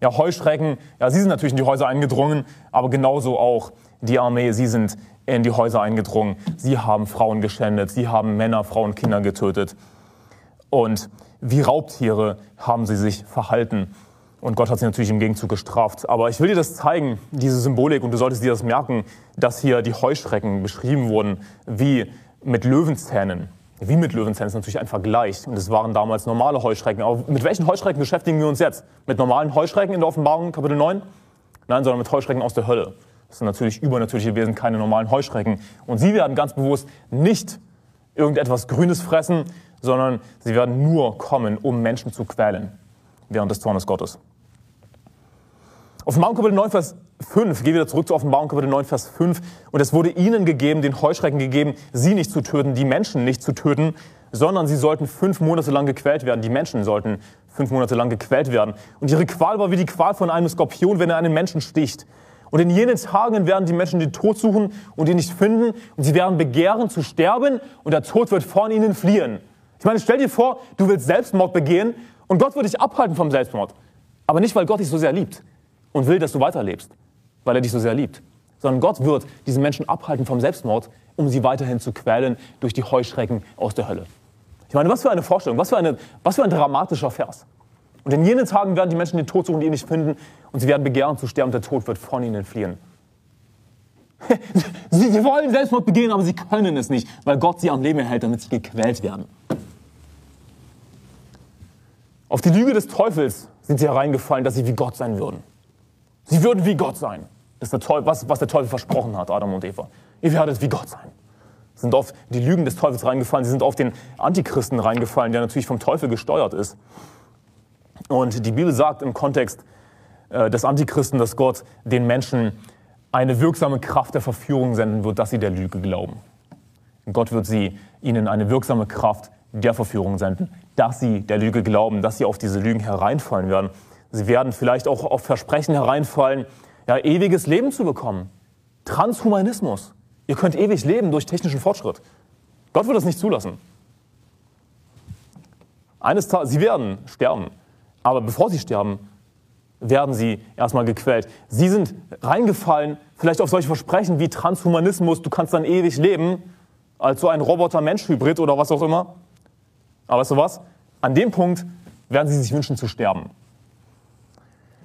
Ja, Heuschrecken, ja, sie sind natürlich in die Häuser eingedrungen, aber genauso auch die Armee, sie sind in die Häuser eingedrungen. Sie haben Frauen geschändet, sie haben Männer, Frauen, Kinder getötet. Und wie Raubtiere haben sie sich verhalten. Und Gott hat sie natürlich im Gegenzug gestraft. Aber ich will dir das zeigen, diese Symbolik, und du solltest dir das merken, dass hier die Heuschrecken beschrieben wurden wie mit Löwenzähnen. Wie mit Löwenzähnen ist natürlich ein Vergleich. Und es waren damals normale Heuschrecken. Aber mit welchen Heuschrecken beschäftigen wir uns jetzt? Mit normalen Heuschrecken in der Offenbarung, Kapitel 9? Nein, sondern mit Heuschrecken aus der Hölle. Das sind natürlich übernatürliche Wesen, keine normalen Heuschrecken. Und sie werden ganz bewusst nicht irgendetwas Grünes fressen, sondern sie werden nur kommen, um Menschen zu quälen während des Zornes Gottes. Offenbarung Kapitel 9, Vers 5, geh wieder zurück zu Offenbarung Kapitel 9, Vers 5. Und es wurde ihnen gegeben, den Heuschrecken gegeben, sie nicht zu töten, die Menschen nicht zu töten, sondern sie sollten fünf Monate lang gequält werden. Die Menschen sollten fünf Monate lang gequält werden. Und ihre Qual war wie die Qual von einem Skorpion, wenn er einen Menschen sticht. Und in jenen Tagen werden die Menschen den Tod suchen und ihn nicht finden. Und sie werden begehren zu sterben und der Tod wird von ihnen fliehen. Ich meine, stell dir vor, du willst Selbstmord begehen und Gott wird dich abhalten vom Selbstmord. Aber nicht, weil Gott dich so sehr liebt und will, dass du weiterlebst, weil er dich so sehr liebt, sondern Gott wird diese Menschen abhalten vom Selbstmord, um sie weiterhin zu quälen durch die Heuschrecken aus der Hölle. Ich meine, was für eine Vorstellung, was für, eine, was für ein dramatischer Vers. Und in jenen Tagen werden die Menschen den Tod suchen, die ihn nicht finden, und sie werden begehren zu sterben, der Tod wird von ihnen fliehen. sie, wollen Selbstmord begehen, aber sie können es nicht, weil Gott sie am Leben hält, damit sie gequält werden. Auf die Lüge des Teufels sind sie hereingefallen, dass sie wie Gott sein würden. Sie würden wie Gott sein. Das ist der Teufel, was, was der Teufel versprochen hat, Adam und Eva. Ihr werdet wie Gott sein. Sie sind auf die Lügen des Teufels reingefallen, sie sind auf den Antichristen reingefallen, der natürlich vom Teufel gesteuert ist. Und die Bibel sagt im Kontext äh, des Antichristen, dass Gott den Menschen eine wirksame Kraft der Verführung senden wird, dass sie der Lüge glauben. Gott wird sie ihnen eine wirksame Kraft der Verführung senden, dass sie der Lüge glauben, dass sie auf diese Lügen hereinfallen werden. Sie werden vielleicht auch auf Versprechen hereinfallen, ja, ewiges Leben zu bekommen. Transhumanismus. Ihr könnt ewig leben durch technischen Fortschritt. Gott wird das nicht zulassen. Eines Tages, sie werden sterben. Aber bevor sie sterben, werden sie erstmal gequält. Sie sind reingefallen, vielleicht auf solche Versprechen wie Transhumanismus, du kannst dann ewig leben, als so ein Roboter-Mensch-Hybrid oder was auch immer. Aber weißt du was? An dem Punkt werden sie sich wünschen zu sterben.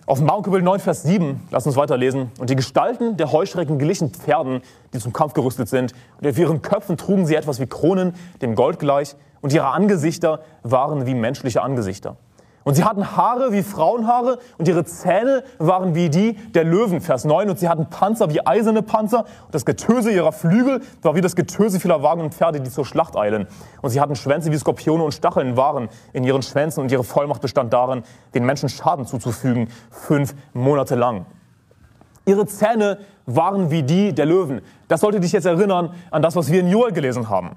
Offenbarung Kapitel 9, Vers 7, lass uns weiterlesen. Und die Gestalten der Heuschrecken glichen Pferden, die zum Kampf gerüstet sind. Und auf ihren Köpfen trugen sie etwas wie Kronen, dem Gold gleich. Und ihre Angesichter waren wie menschliche Angesichter. Und sie hatten Haare wie Frauenhaare und ihre Zähne waren wie die der Löwen, Vers 9. Und sie hatten Panzer wie eiserne Panzer und das Getöse ihrer Flügel war wie das Getöse vieler Wagen und Pferde, die zur Schlacht eilen. Und sie hatten Schwänze wie Skorpione und Stacheln waren in ihren Schwänzen und ihre Vollmacht bestand darin, den Menschen Schaden zuzufügen, fünf Monate lang. Ihre Zähne waren wie die der Löwen. Das sollte dich jetzt erinnern an das, was wir in Joel gelesen haben.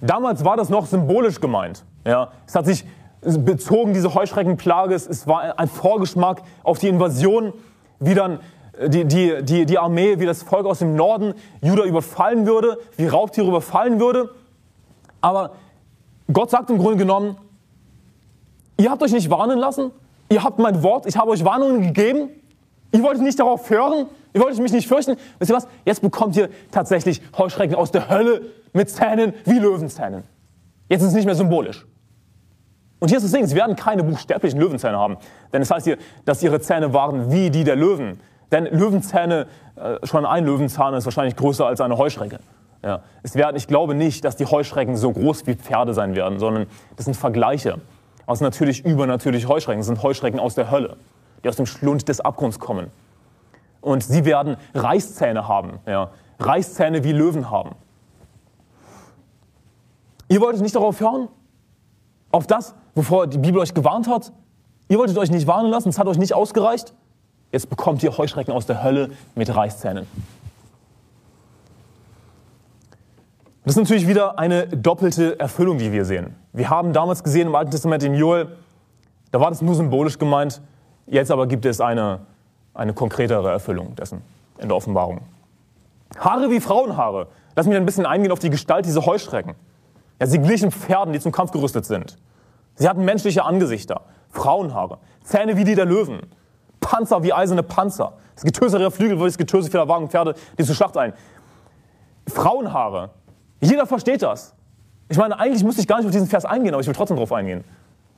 Damals war das noch symbolisch gemeint. Ja, es hat sich bezogen, diese Heuschreckenplage. Es war ein Vorgeschmack auf die Invasion, wie dann äh, die, die, die, die Armee, wie das Volk aus dem Norden Juda überfallen würde, wie Raubtiere überfallen würde. Aber Gott sagt im Grunde genommen, ihr habt euch nicht warnen lassen, ihr habt mein Wort, ich habe euch Warnungen gegeben, Ihr wolltet nicht darauf hören? Ihr wolltet mich nicht fürchten? Wisst ihr was? Jetzt bekommt ihr tatsächlich Heuschrecken aus der Hölle mit Zähnen wie Löwenzähnen. Jetzt ist es nicht mehr symbolisch. Und hier ist das Ding, sie werden keine buchstäblichen Löwenzähne haben. Denn es heißt hier, dass ihre Zähne waren wie die der Löwen. Denn Löwenzähne, äh, schon ein Löwenzahn ist wahrscheinlich größer als eine Heuschrecke. Ja. Es werden, ich glaube nicht, dass die Heuschrecken so groß wie Pferde sein werden, sondern das sind Vergleiche. Aus natürlich übernatürlich Heuschrecken. Das sind Heuschrecken aus der Hölle, die aus dem Schlund des Abgrunds kommen. Und sie werden Reißzähne haben. Ja. Reißzähne wie Löwen haben. Ihr wolltet nicht darauf hören? Auf das, wovor die Bibel euch gewarnt hat? Ihr wolltet euch nicht warnen lassen, es hat euch nicht ausgereicht? Jetzt bekommt ihr Heuschrecken aus der Hölle mit Reißzähnen. Das ist natürlich wieder eine doppelte Erfüllung, die wir sehen. Wir haben damals gesehen im Alten Testament in Joel, da war das nur symbolisch gemeint, jetzt aber gibt es eine, eine konkretere Erfüllung dessen in der Offenbarung. Haare wie Frauenhaare. Lass mich ein bisschen eingehen auf die Gestalt dieser Heuschrecken. Ja, sie glichen Pferden, die zum Kampf gerüstet sind. Sie hatten menschliche Angesichter, Frauenhaare, Zähne wie die der Löwen, Panzer wie eiserne Panzer, das Getöse ihrer Flügel wie das Getöse vieler Wagen Pferde, die zur Schlacht ein. Frauenhaare, jeder versteht das. Ich meine, eigentlich müsste ich gar nicht auf diesen Vers eingehen, aber ich will trotzdem darauf eingehen,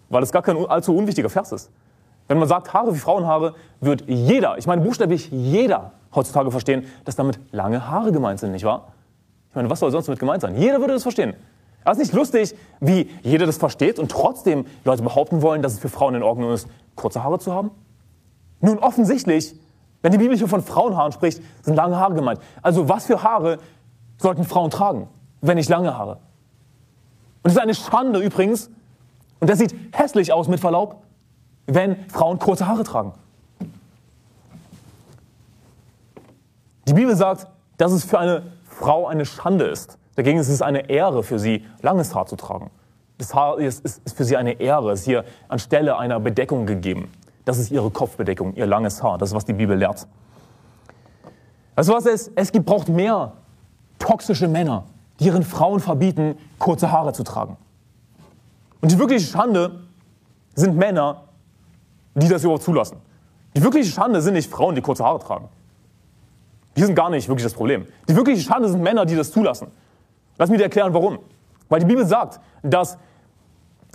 weil es gar kein allzu unwichtiger Vers ist. Wenn man sagt Haare wie Frauenhaare, wird jeder, ich meine buchstäblich jeder heutzutage verstehen, dass damit lange Haare gemeint sind, nicht wahr? Ich meine, was soll sonst damit gemeint sein? Jeder würde das verstehen. Es ist nicht lustig, wie jeder das versteht und trotzdem Leute behaupten wollen, dass es für Frauen in Ordnung ist, kurze Haare zu haben? Nun, offensichtlich, wenn die Bibel hier von Frauenhaaren spricht, sind lange Haare gemeint. Also was für Haare sollten Frauen tragen, wenn nicht lange Haare? Und es ist eine Schande übrigens, und das sieht hässlich aus mit Verlaub, wenn Frauen kurze Haare tragen. Die Bibel sagt, dass es für eine Frau eine Schande ist, Dagegen ist es eine Ehre für sie, langes Haar zu tragen. Das Haar ist, ist, ist für sie eine Ehre, ist hier anstelle einer Bedeckung gegeben. Das ist ihre Kopfbedeckung, ihr langes Haar. Das ist, was die Bibel lehrt. Also was es, es braucht mehr toxische Männer, die ihren Frauen verbieten, kurze Haare zu tragen. Und die wirkliche Schande sind Männer, die das überhaupt zulassen. Die wirkliche Schande sind nicht Frauen, die kurze Haare tragen. Die sind gar nicht wirklich das Problem. Die wirkliche Schande sind Männer, die das zulassen. Lass mich dir erklären, warum. Weil die Bibel sagt, dass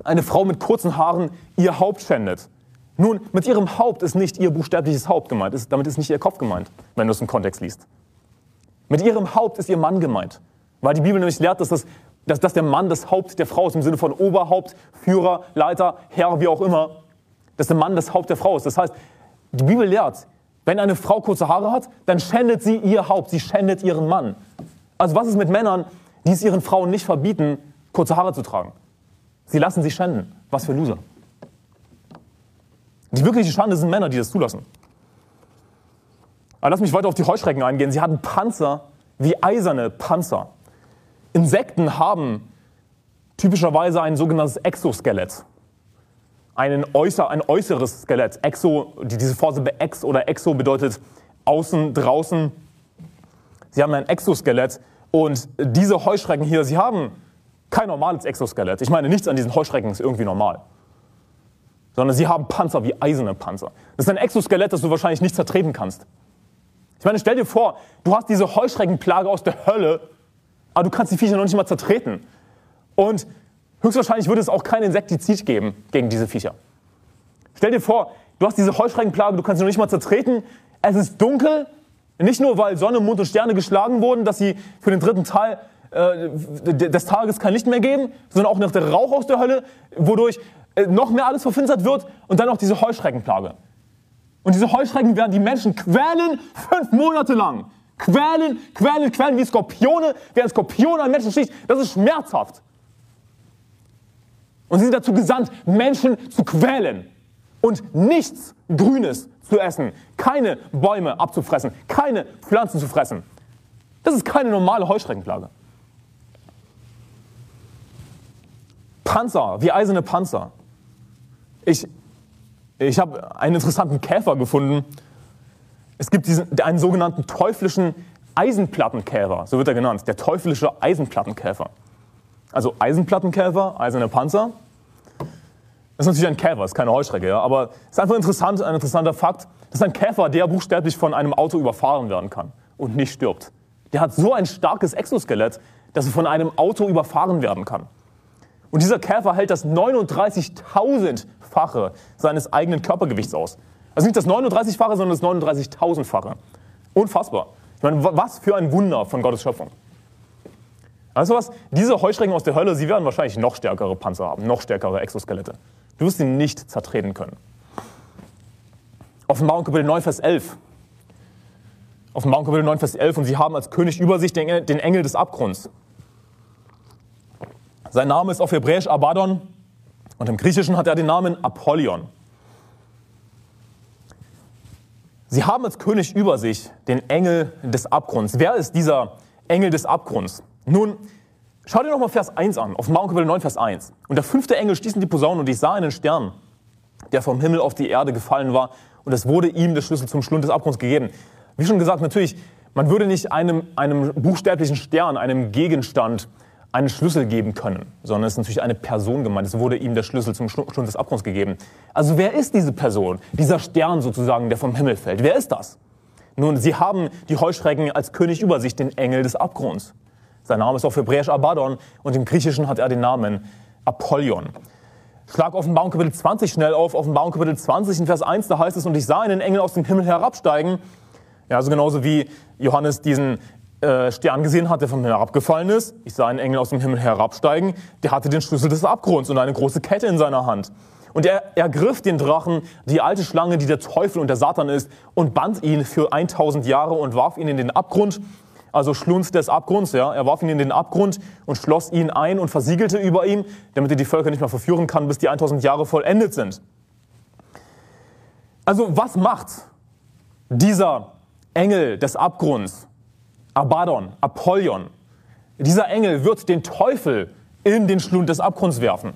eine Frau mit kurzen Haaren ihr Haupt schändet. Nun, mit ihrem Haupt ist nicht ihr buchstäbliches Haupt gemeint, damit ist nicht ihr Kopf gemeint, wenn du es im Kontext liest. Mit ihrem Haupt ist ihr Mann gemeint. Weil die Bibel nämlich lehrt, dass, das, dass, dass der Mann das Haupt der Frau ist, im Sinne von Oberhaupt, Führer, Leiter, Herr, wie auch immer. Dass der Mann das Haupt der Frau ist. Das heißt, die Bibel lehrt, wenn eine Frau kurze Haare hat, dann schändet sie ihr Haupt, sie schändet ihren Mann. Also was ist mit Männern, die es ihren Frauen nicht verbieten, kurze Haare zu tragen. Sie lassen sich schänden. Was für Loser. Die wirkliche Schande sind Männer, die das zulassen. Aber lass mich weiter auf die Heuschrecken eingehen. Sie hatten Panzer wie eiserne Panzer. Insekten haben typischerweise ein sogenanntes Exoskelett. Einen äußer, ein äußeres Skelett. Exo, diese Vorsilbe ex oder exo bedeutet außen, draußen. Sie haben ein Exoskelett, und diese Heuschrecken hier, sie haben kein normales Exoskelett. Ich meine, nichts an diesen Heuschrecken ist irgendwie normal. Sondern sie haben Panzer wie eiserne Panzer. Das ist ein Exoskelett, das du wahrscheinlich nicht zertreten kannst. Ich meine, stell dir vor, du hast diese Heuschreckenplage aus der Hölle, aber du kannst die Viecher noch nicht mal zertreten. Und höchstwahrscheinlich würde es auch kein Insektizid geben gegen diese Viecher. Stell dir vor, du hast diese Heuschreckenplage, du kannst sie noch nicht mal zertreten, es ist dunkel, nicht nur, weil Sonne, Mond und Sterne geschlagen wurden, dass sie für den dritten Teil äh, des Tages kein Licht mehr geben, sondern auch noch der Rauch aus der Hölle, wodurch äh, noch mehr alles verfinstert wird und dann auch diese Heuschreckenplage. Und diese Heuschrecken werden die Menschen quälen fünf Monate lang. Quälen, quälen, quälen wie Skorpione, wie ein Skorpion an Menschen sticht. Das ist schmerzhaft. Und sie sind dazu gesandt, Menschen zu quälen und nichts Grünes zu essen, keine Bäume abzufressen, keine Pflanzen zu fressen. Das ist keine normale Heuschreckenplage. Panzer, wie eiserne Panzer. Ich, ich habe einen interessanten Käfer gefunden. Es gibt diesen, einen sogenannten teuflischen Eisenplattenkäfer, so wird er genannt, der teuflische Eisenplattenkäfer. Also Eisenplattenkäfer, eiserne Panzer, das ist natürlich ein Käfer, ist keine Heuschrecke, ja, aber es ist einfach interessant, ein interessanter Fakt. Das Das ist ein Käfer, der buchstäblich von einem Auto überfahren werden kann und nicht stirbt. Der hat so ein starkes Exoskelett, dass er von einem Auto überfahren werden kann. Und dieser Käfer hält das 39.000-fache seines eigenen Körpergewichts aus. Also nicht das 39-fache, sondern das 39.000-fache. Unfassbar. Ich meine, was für ein Wunder von Gottes Schöpfung. Also was, diese Heuschrecken aus der Hölle, sie werden wahrscheinlich noch stärkere Panzer haben, noch stärkere Exoskelette. Du wirst sie nicht zertreten können. Offenbarung Kapitel 9, Vers 11. Offenbarung Kapitel 9, Vers 11. Und sie haben als König über sich den Engel des Abgrunds. Sein Name ist auf Hebräisch Abaddon und im Griechischen hat er den Namen Apollyon. Sie haben als König über sich den Engel des Abgrunds. Wer ist dieser Engel des Abgrunds? Nun, schau dir nochmal Vers 1 an, auf Mount Kapitel 9, Vers 1. Und der fünfte Engel stieß in die Posaune und ich sah einen Stern, der vom Himmel auf die Erde gefallen war und es wurde ihm der Schlüssel zum Schlund des Abgrunds gegeben. Wie schon gesagt, natürlich, man würde nicht einem, einem buchstäblichen Stern, einem Gegenstand, einen Schlüssel geben können, sondern es ist natürlich eine Person gemeint. Es wurde ihm der Schlüssel zum Schlund des Abgrunds gegeben. Also wer ist diese Person? Dieser Stern sozusagen, der vom Himmel fällt. Wer ist das? Nun, sie haben die Heuschrecken als König über sich, den Engel des Abgrunds. Sein Name ist auf Hebräisch Abaddon und im Griechischen hat er den Namen Apollyon. Schlag Offenbarung Kapitel 20 schnell auf. Offenbarung Kapitel 20 in Vers 1, da heißt es, und ich sah einen Engel aus dem Himmel herabsteigen. Ja, also genauso wie Johannes diesen äh, Stern gesehen hat, der vom Himmel herabgefallen ist. Ich sah einen Engel aus dem Himmel herabsteigen. Der hatte den Schlüssel des Abgrunds und eine große Kette in seiner Hand. Und er ergriff den Drachen, die alte Schlange, die der Teufel und der Satan ist, und band ihn für 1000 Jahre und warf ihn in den Abgrund also Schlund des Abgrunds. Ja. Er warf ihn in den Abgrund und schloss ihn ein und versiegelte über ihm, damit er die Völker nicht mehr verführen kann, bis die 1000 Jahre vollendet sind. Also was macht dieser Engel des Abgrunds, Abaddon, Apollyon? Dieser Engel wird den Teufel in den Schlund des Abgrunds werfen.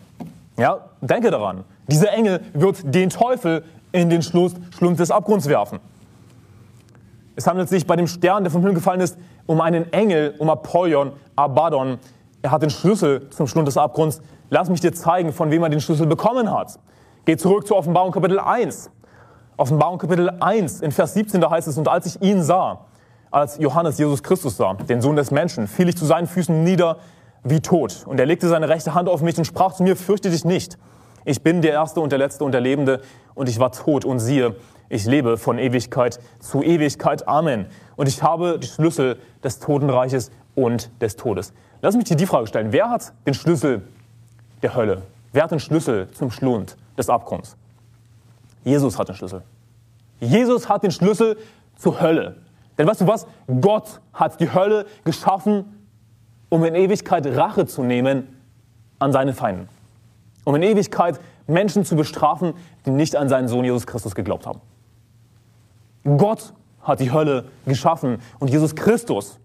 Ja, denke daran. Dieser Engel wird den Teufel in den Schlund des Abgrunds werfen. Es handelt sich bei dem Stern, der vom Himmel gefallen ist, um einen Engel, um Apollyon, Abaddon. Er hat den Schlüssel zum Schlund des Abgrunds. Lass mich dir zeigen, von wem er den Schlüssel bekommen hat. Geh zurück zur Offenbarung Kapitel 1. Offenbarung Kapitel 1, in Vers 17, da heißt es, und als ich ihn sah, als Johannes Jesus Christus sah, den Sohn des Menschen, fiel ich zu seinen Füßen nieder wie tot. Und er legte seine rechte Hand auf mich und sprach zu mir, fürchte dich nicht. Ich bin der Erste und der Letzte und der Lebende und ich war tot und siehe, ich lebe von Ewigkeit zu Ewigkeit. Amen. Und ich habe die Schlüssel des Totenreiches und des Todes. Lass mich dir die Frage stellen. Wer hat den Schlüssel der Hölle? Wer hat den Schlüssel zum Schlund des Abgrunds? Jesus hat den Schlüssel. Jesus hat den Schlüssel zur Hölle. Denn weißt du was? Gott hat die Hölle geschaffen, um in Ewigkeit Rache zu nehmen an seinen Feinden. Um in Ewigkeit Menschen zu bestrafen, die nicht an seinen Sohn Jesus Christus geglaubt haben. Gott hat die Hölle geschaffen und Jesus Christus,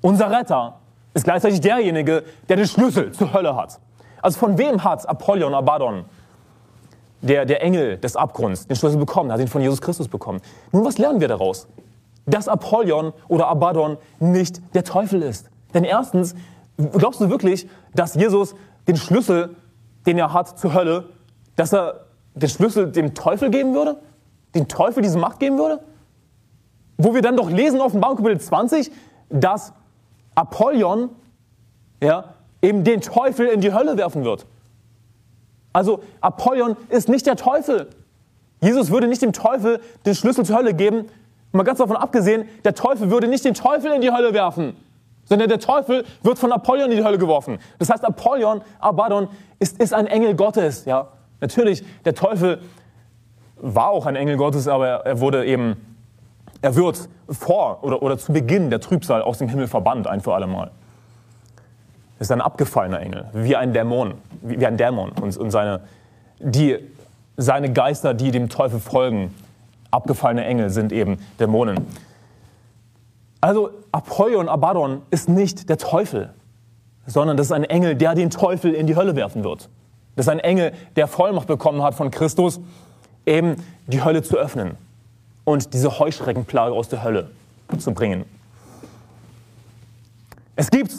unser Retter, ist gleichzeitig derjenige, der den Schlüssel zur Hölle hat. Also von wem hat Apollyon Abaddon, der, der Engel des Abgrunds, den Schlüssel bekommen? Er hat ihn von Jesus Christus bekommen. Nun, was lernen wir daraus? Dass Apollyon oder Abaddon nicht der Teufel ist. Denn erstens, glaubst du wirklich, dass Jesus den Schlüssel, den er hat zur Hölle, dass er den Schlüssel dem Teufel geben würde? Den Teufel diese Macht geben würde? Wo wir dann doch lesen, Offenbarung Kapitel 20, dass Apollyon ja, eben den Teufel in die Hölle werfen wird. Also Apollyon ist nicht der Teufel. Jesus würde nicht dem Teufel den Schlüssel zur Hölle geben. Mal ganz davon abgesehen, der Teufel würde nicht den Teufel in die Hölle werfen, sondern der Teufel wird von Apollyon in die Hölle geworfen. Das heißt, Apollyon, Abaddon, ist, ist ein Engel Gottes. Ja? Natürlich, der Teufel war auch ein Engel Gottes, aber er wurde eben er wird vor oder, oder zu Beginn der Trübsal aus dem Himmel verbannt, ein für alle Mal. Er ist ein abgefallener Engel, wie ein Dämon, wie ein Dämon. Und, und seine, die, seine Geister, die dem Teufel folgen, abgefallene Engel sind eben Dämonen. Also Apollyon Abaddon ist nicht der Teufel, sondern das ist ein Engel, der den Teufel in die Hölle werfen wird. Das ist ein Engel, der Vollmacht bekommen hat von Christus, eben die Hölle zu öffnen und diese Heuschreckenplage aus der Hölle zu bringen. Es gibt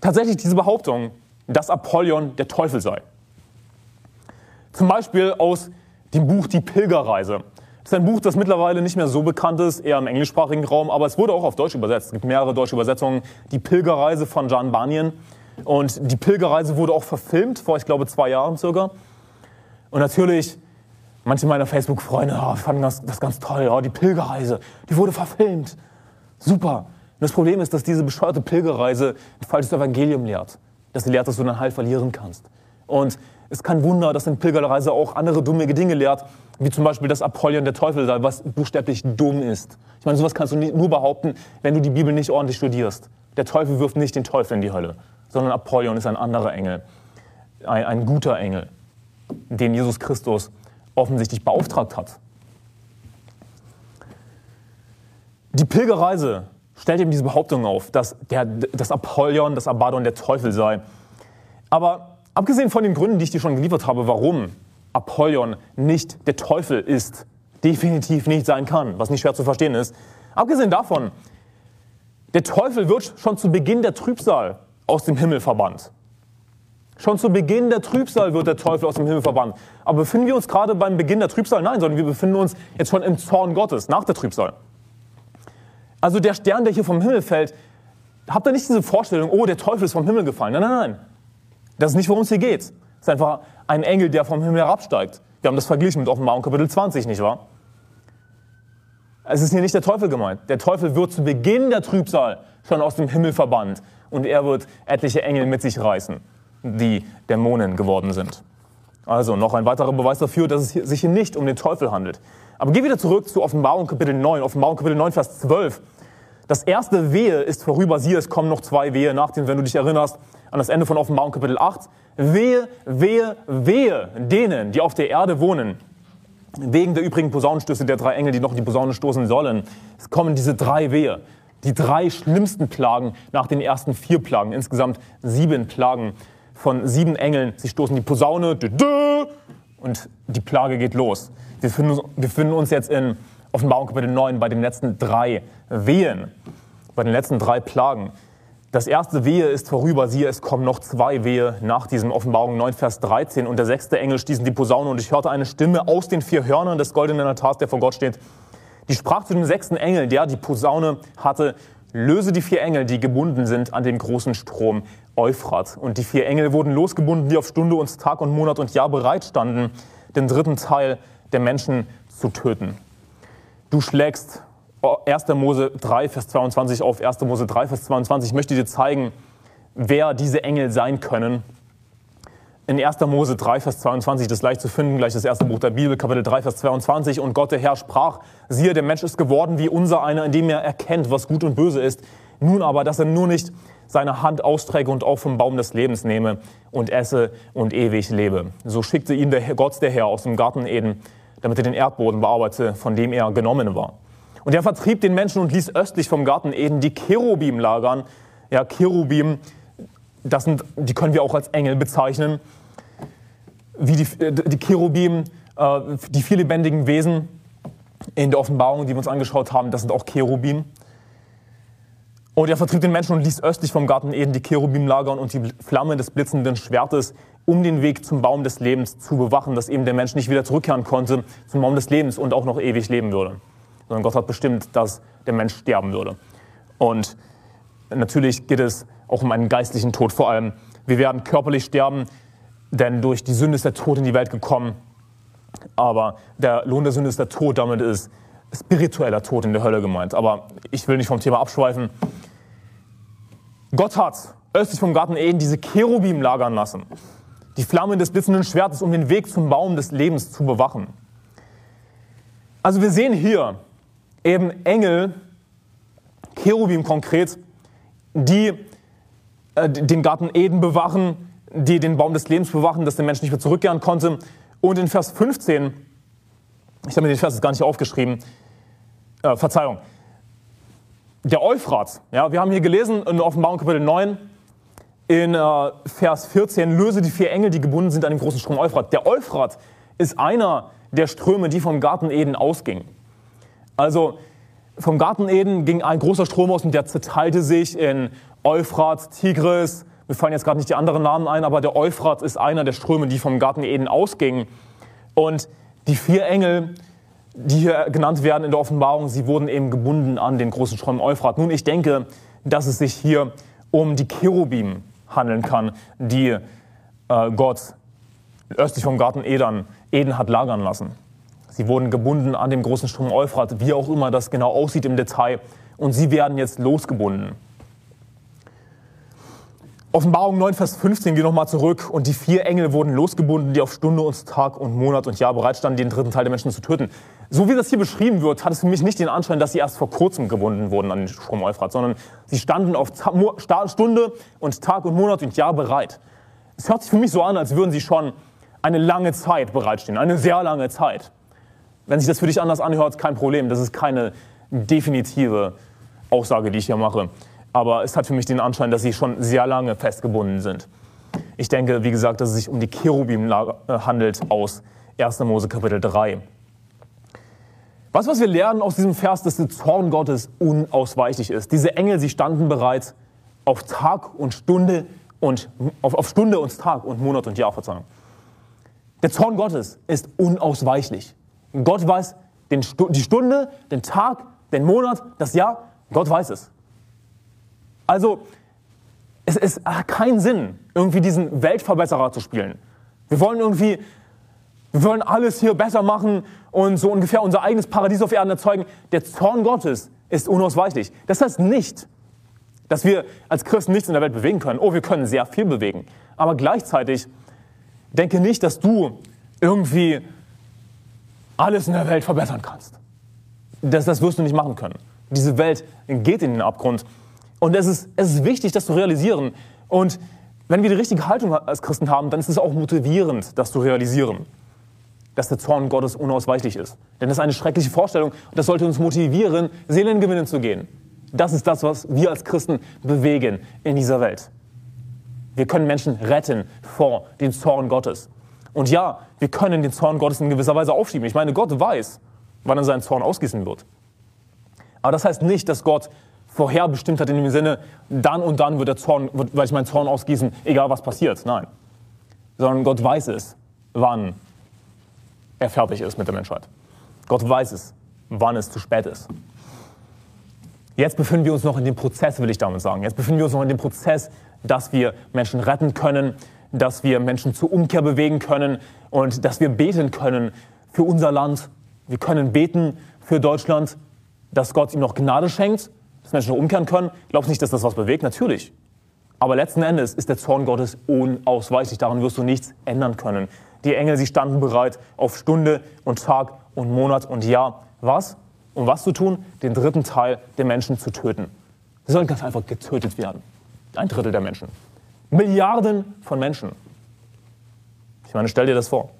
tatsächlich diese Behauptung, dass Apollyon der Teufel sei. Zum Beispiel aus dem Buch Die Pilgerreise. Das ist ein Buch, das mittlerweile nicht mehr so bekannt ist, eher im englischsprachigen Raum, aber es wurde auch auf Deutsch übersetzt. Es gibt mehrere deutsche Übersetzungen. Die Pilgerreise von John Bunyan. Und die Pilgerreise wurde auch verfilmt, vor, ich glaube, zwei Jahren circa. Und natürlich, manche meiner Facebook-Freunde oh, fanden das, das ganz toll. Oh, die Pilgerreise, die wurde verfilmt. Super. Und das Problem ist, dass diese bescheuerte Pilgerreise ein falsches Evangelium lehrt. Dass sie lehrt, dass du dein Heil verlieren kannst. Und es ist kein Wunder, dass in Pilgerreise auch andere dumme Dinge lehrt, wie zum Beispiel, dass Apollyon der Teufel sei, was buchstäblich dumm ist. Ich meine, sowas kannst du nur behaupten, wenn du die Bibel nicht ordentlich studierst. Der Teufel wirft nicht den Teufel in die Hölle, sondern Apollyon ist ein anderer Engel, ein, ein guter Engel, den Jesus Christus offensichtlich beauftragt hat. Die Pilgerreise stellt eben diese Behauptung auf, dass, der, dass Apollyon, dass Abaddon der Teufel sei. Aber abgesehen von den Gründen, die ich dir schon geliefert habe, warum Apollyon nicht der Teufel ist, definitiv nicht sein kann, was nicht schwer zu verstehen ist. Abgesehen davon, der Teufel wird schon zu Beginn der Trübsal aus dem Himmel verbannt. Schon zu Beginn der Trübsal wird der Teufel aus dem Himmel verbannt. Aber befinden wir uns gerade beim Beginn der Trübsal? Nein, sondern wir befinden uns jetzt schon im Zorn Gottes, nach der Trübsal. Also der Stern, der hier vom Himmel fällt, habt ihr nicht diese Vorstellung, oh, der Teufel ist vom Himmel gefallen. Nein, nein, nein. Das ist nicht, worum es hier geht. Es ist einfach ein Engel, der vom Himmel herabsteigt. Wir haben das verglichen mit Offenbarung Kapitel 20, nicht wahr? Es ist hier nicht der Teufel gemeint. Der Teufel wird zu Beginn der Trübsal schon aus dem Himmel verbannt und er wird etliche Engel mit sich reißen, die Dämonen geworden sind. Also noch ein weiterer Beweis dafür, dass es sich hier nicht um den Teufel handelt. Aber geh wieder zurück zu Offenbarung Kapitel 9, Offenbarung Kapitel 9, Vers 12. Das erste Wehe ist vorüber, siehe, es kommen noch zwei Wehe nach dem, wenn du dich erinnerst, an das Ende von Offenbarung Kapitel 8. Wehe, wehe, wehe denen, die auf der Erde wohnen. Wegen der übrigen Posaunenstöße der drei Engel, die noch in die Posaune stoßen sollen. Es kommen diese drei Wehe. Die drei schlimmsten Plagen nach den ersten vier Plagen. Insgesamt sieben Plagen von sieben Engeln. Sie stoßen die Posaune und die Plage geht los. Wir befinden uns jetzt in Offenbarung Kapitel 9 bei den letzten drei Wehen, bei den letzten drei Plagen. Das erste Wehe ist vorüber, siehe, es kommen noch zwei Wehe nach diesem Offenbarung 9, Vers 13. Und der sechste Engel stieß in die Posaune und ich hörte eine Stimme aus den vier Hörnern des goldenen Altars, der vor Gott steht. Die sprach zu dem sechsten Engel, der die Posaune hatte, löse die vier Engel, die gebunden sind an den großen Strom Euphrat. Und die vier Engel wurden losgebunden, die auf Stunde und Tag und Monat und Jahr bereit standen, den dritten Teil der Menschen zu töten. Du schlägst 1. Mose 3, Vers 22 auf 1. Mose 3, Vers 22. Ich möchte dir zeigen, wer diese Engel sein können. In 1. Mose 3, Vers 22, das leicht zu finden, gleich das erste Buch der Bibel, Kapitel 3, Vers 22. Und Gott, der Herr, sprach, siehe, der Mensch ist geworden wie unser einer, indem er erkennt, was gut und böse ist. Nun aber, dass er nur nicht seine Hand austräge und auch vom Baum des Lebens nehme und esse und ewig lebe. So schickte ihn der Gott, der Herr, aus dem Garten Eden, damit er den Erdboden bearbeite, von dem er genommen war. Und er vertrieb den Menschen und ließ östlich vom Garten Eden die Cherubim lagern. Ja, Cherubim, das sind, die können wir auch als Engel bezeichnen. Wie die, äh, die Cherubim, äh, die vier lebendigen Wesen in der Offenbarung, die wir uns angeschaut haben, das sind auch Cherubim. Und er vertrieb den Menschen und ließ östlich vom Garten Eden die Cherubim lagern und die Flamme des blitzenden Schwertes, um den Weg zum Baum des Lebens zu bewachen, dass eben der Mensch nicht wieder zurückkehren konnte zum Baum des Lebens und auch noch ewig leben würde sondern Gott hat bestimmt, dass der Mensch sterben würde. Und natürlich geht es auch um einen geistlichen Tod vor allem. Wir werden körperlich sterben, denn durch die Sünde ist der Tod in die Welt gekommen. Aber der Lohn der Sünde ist der Tod, damit ist spiritueller Tod in der Hölle gemeint. Aber ich will nicht vom Thema abschweifen. Gott hat östlich vom Garten Eden diese Cherubim lagern lassen. Die Flammen des blitzenden Schwertes, um den Weg zum Baum des Lebens zu bewachen. Also wir sehen hier, eben Engel, Cherubim konkret, die äh, den Garten Eden bewachen, die den Baum des Lebens bewachen, dass der Mensch nicht mehr zurückkehren konnte. Und in Vers 15, ich habe mir den Vers jetzt gar nicht aufgeschrieben, äh, Verzeihung, der Euphrat, ja, wir haben hier gelesen in Offenbarung Kapitel 9, in äh, Vers 14, löse die vier Engel, die gebunden sind an den großen Strom Euphrat. Der Euphrat ist einer der Ströme, die vom Garten Eden ausgingen. Also vom Garten Eden ging ein großer Strom aus und der zerteilte sich in Euphrat, Tigris. Mir fallen jetzt gerade nicht die anderen Namen ein, aber der Euphrat ist einer der Ströme, die vom Garten Eden ausgingen. Und die vier Engel die hier genannt werden in der Offenbarung, sie wurden eben gebunden an den großen Strom Euphrat. Nun, ich denke, dass es sich hier um die Cherubim handeln kann, die äh, Gott östlich vom Garten Eden, Eden hat lagern lassen. Sie wurden gebunden an dem großen Strom Euphrat, wie auch immer das genau aussieht im Detail. Und sie werden jetzt losgebunden. Offenbarung 9, Vers 15, geh nochmal zurück. Und die vier Engel wurden losgebunden, die auf Stunde und Tag und Monat und Jahr bereitstanden, den dritten Teil der Menschen zu töten. So wie das hier beschrieben wird, hat es für mich nicht den Anschein, dass sie erst vor kurzem gebunden wurden an den Strom Euphrat, sondern sie standen auf Stunde und Tag und Monat und Jahr bereit. Es hört sich für mich so an, als würden sie schon eine lange Zeit bereitstehen, eine sehr lange Zeit. Wenn sich das für dich anders anhört, kein Problem. Das ist keine definitive Aussage, die ich hier mache aber es hat für mich den Anschein, dass sie schon sehr lange festgebunden sind. Ich denke, wie gesagt, dass es sich um die Cherubim äh, handelt aus 1. Mose Kapitel 3. Was, was wir lernen aus diesem Vers, dass der Zorn Gottes unausweichlich ist. Diese Engel, sie standen bereits auf Tag und Stunde und auf, auf Stunde und Tag und Monat und Jahr, Verzeihung. Der Zorn Gottes ist unausweichlich. Gott weiß den, die Stunde, den Tag, den Monat, das Jahr. Gott weiß es. Also, es ist keinen Sinn, irgendwie diesen Weltverbesserer zu spielen. Wir wollen irgendwie, wir wollen alles hier besser machen und so ungefähr unser eigenes Paradies auf Erden erzeugen. Der Zorn Gottes ist unausweichlich. Das heißt nicht, dass wir als Christen nichts in der Welt bewegen können. Oh, wir können sehr viel bewegen. Aber gleichzeitig denke nicht, dass du irgendwie alles in der Welt verbessern kannst. Das, das wirst du nicht machen können. Diese Welt geht in den Abgrund und es ist, es ist wichtig, das zu realisieren. Und wenn wir die richtige Haltung als Christen haben, dann ist es auch motivierend, das zu realisieren, dass der Zorn Gottes unausweichlich ist. Denn das ist eine schreckliche Vorstellung und das sollte uns motivieren, Seelen gewinnen zu gehen. Das ist das, was wir als Christen bewegen in dieser Welt. Wir können Menschen retten vor dem Zorn Gottes. Und ja, wir können den Zorn Gottes in gewisser Weise aufschieben. Ich meine, Gott weiß, wann er seinen Zorn ausgießen wird. Aber das heißt nicht, dass Gott vorherbestimmt hat in dem Sinne, dann und dann wird der Zorn, wird, werde ich meinen Zorn ausgießen, egal was passiert. Nein. Sondern Gott weiß es, wann er fertig ist mit der Menschheit. Gott weiß es, wann es zu spät ist. Jetzt befinden wir uns noch in dem Prozess, will ich damit sagen. Jetzt befinden wir uns noch in dem Prozess, dass wir Menschen retten können, dass wir Menschen zur Umkehr bewegen können und dass wir beten können für unser Land. Wir können beten für Deutschland, dass Gott ihm noch Gnade schenkt dass Menschen umkehren können. Glaubst nicht, dass das was bewegt? Natürlich. Aber letzten Endes ist der Zorn Gottes unausweichlich. Daran wirst du nichts ändern können. Die Engel, sie standen bereit auf Stunde und Tag und Monat und Jahr. Was? Um was zu tun? Den dritten Teil der Menschen zu töten. Sie sollen ganz einfach getötet werden. Ein Drittel der Menschen. Milliarden von Menschen. Ich meine, stell dir das vor.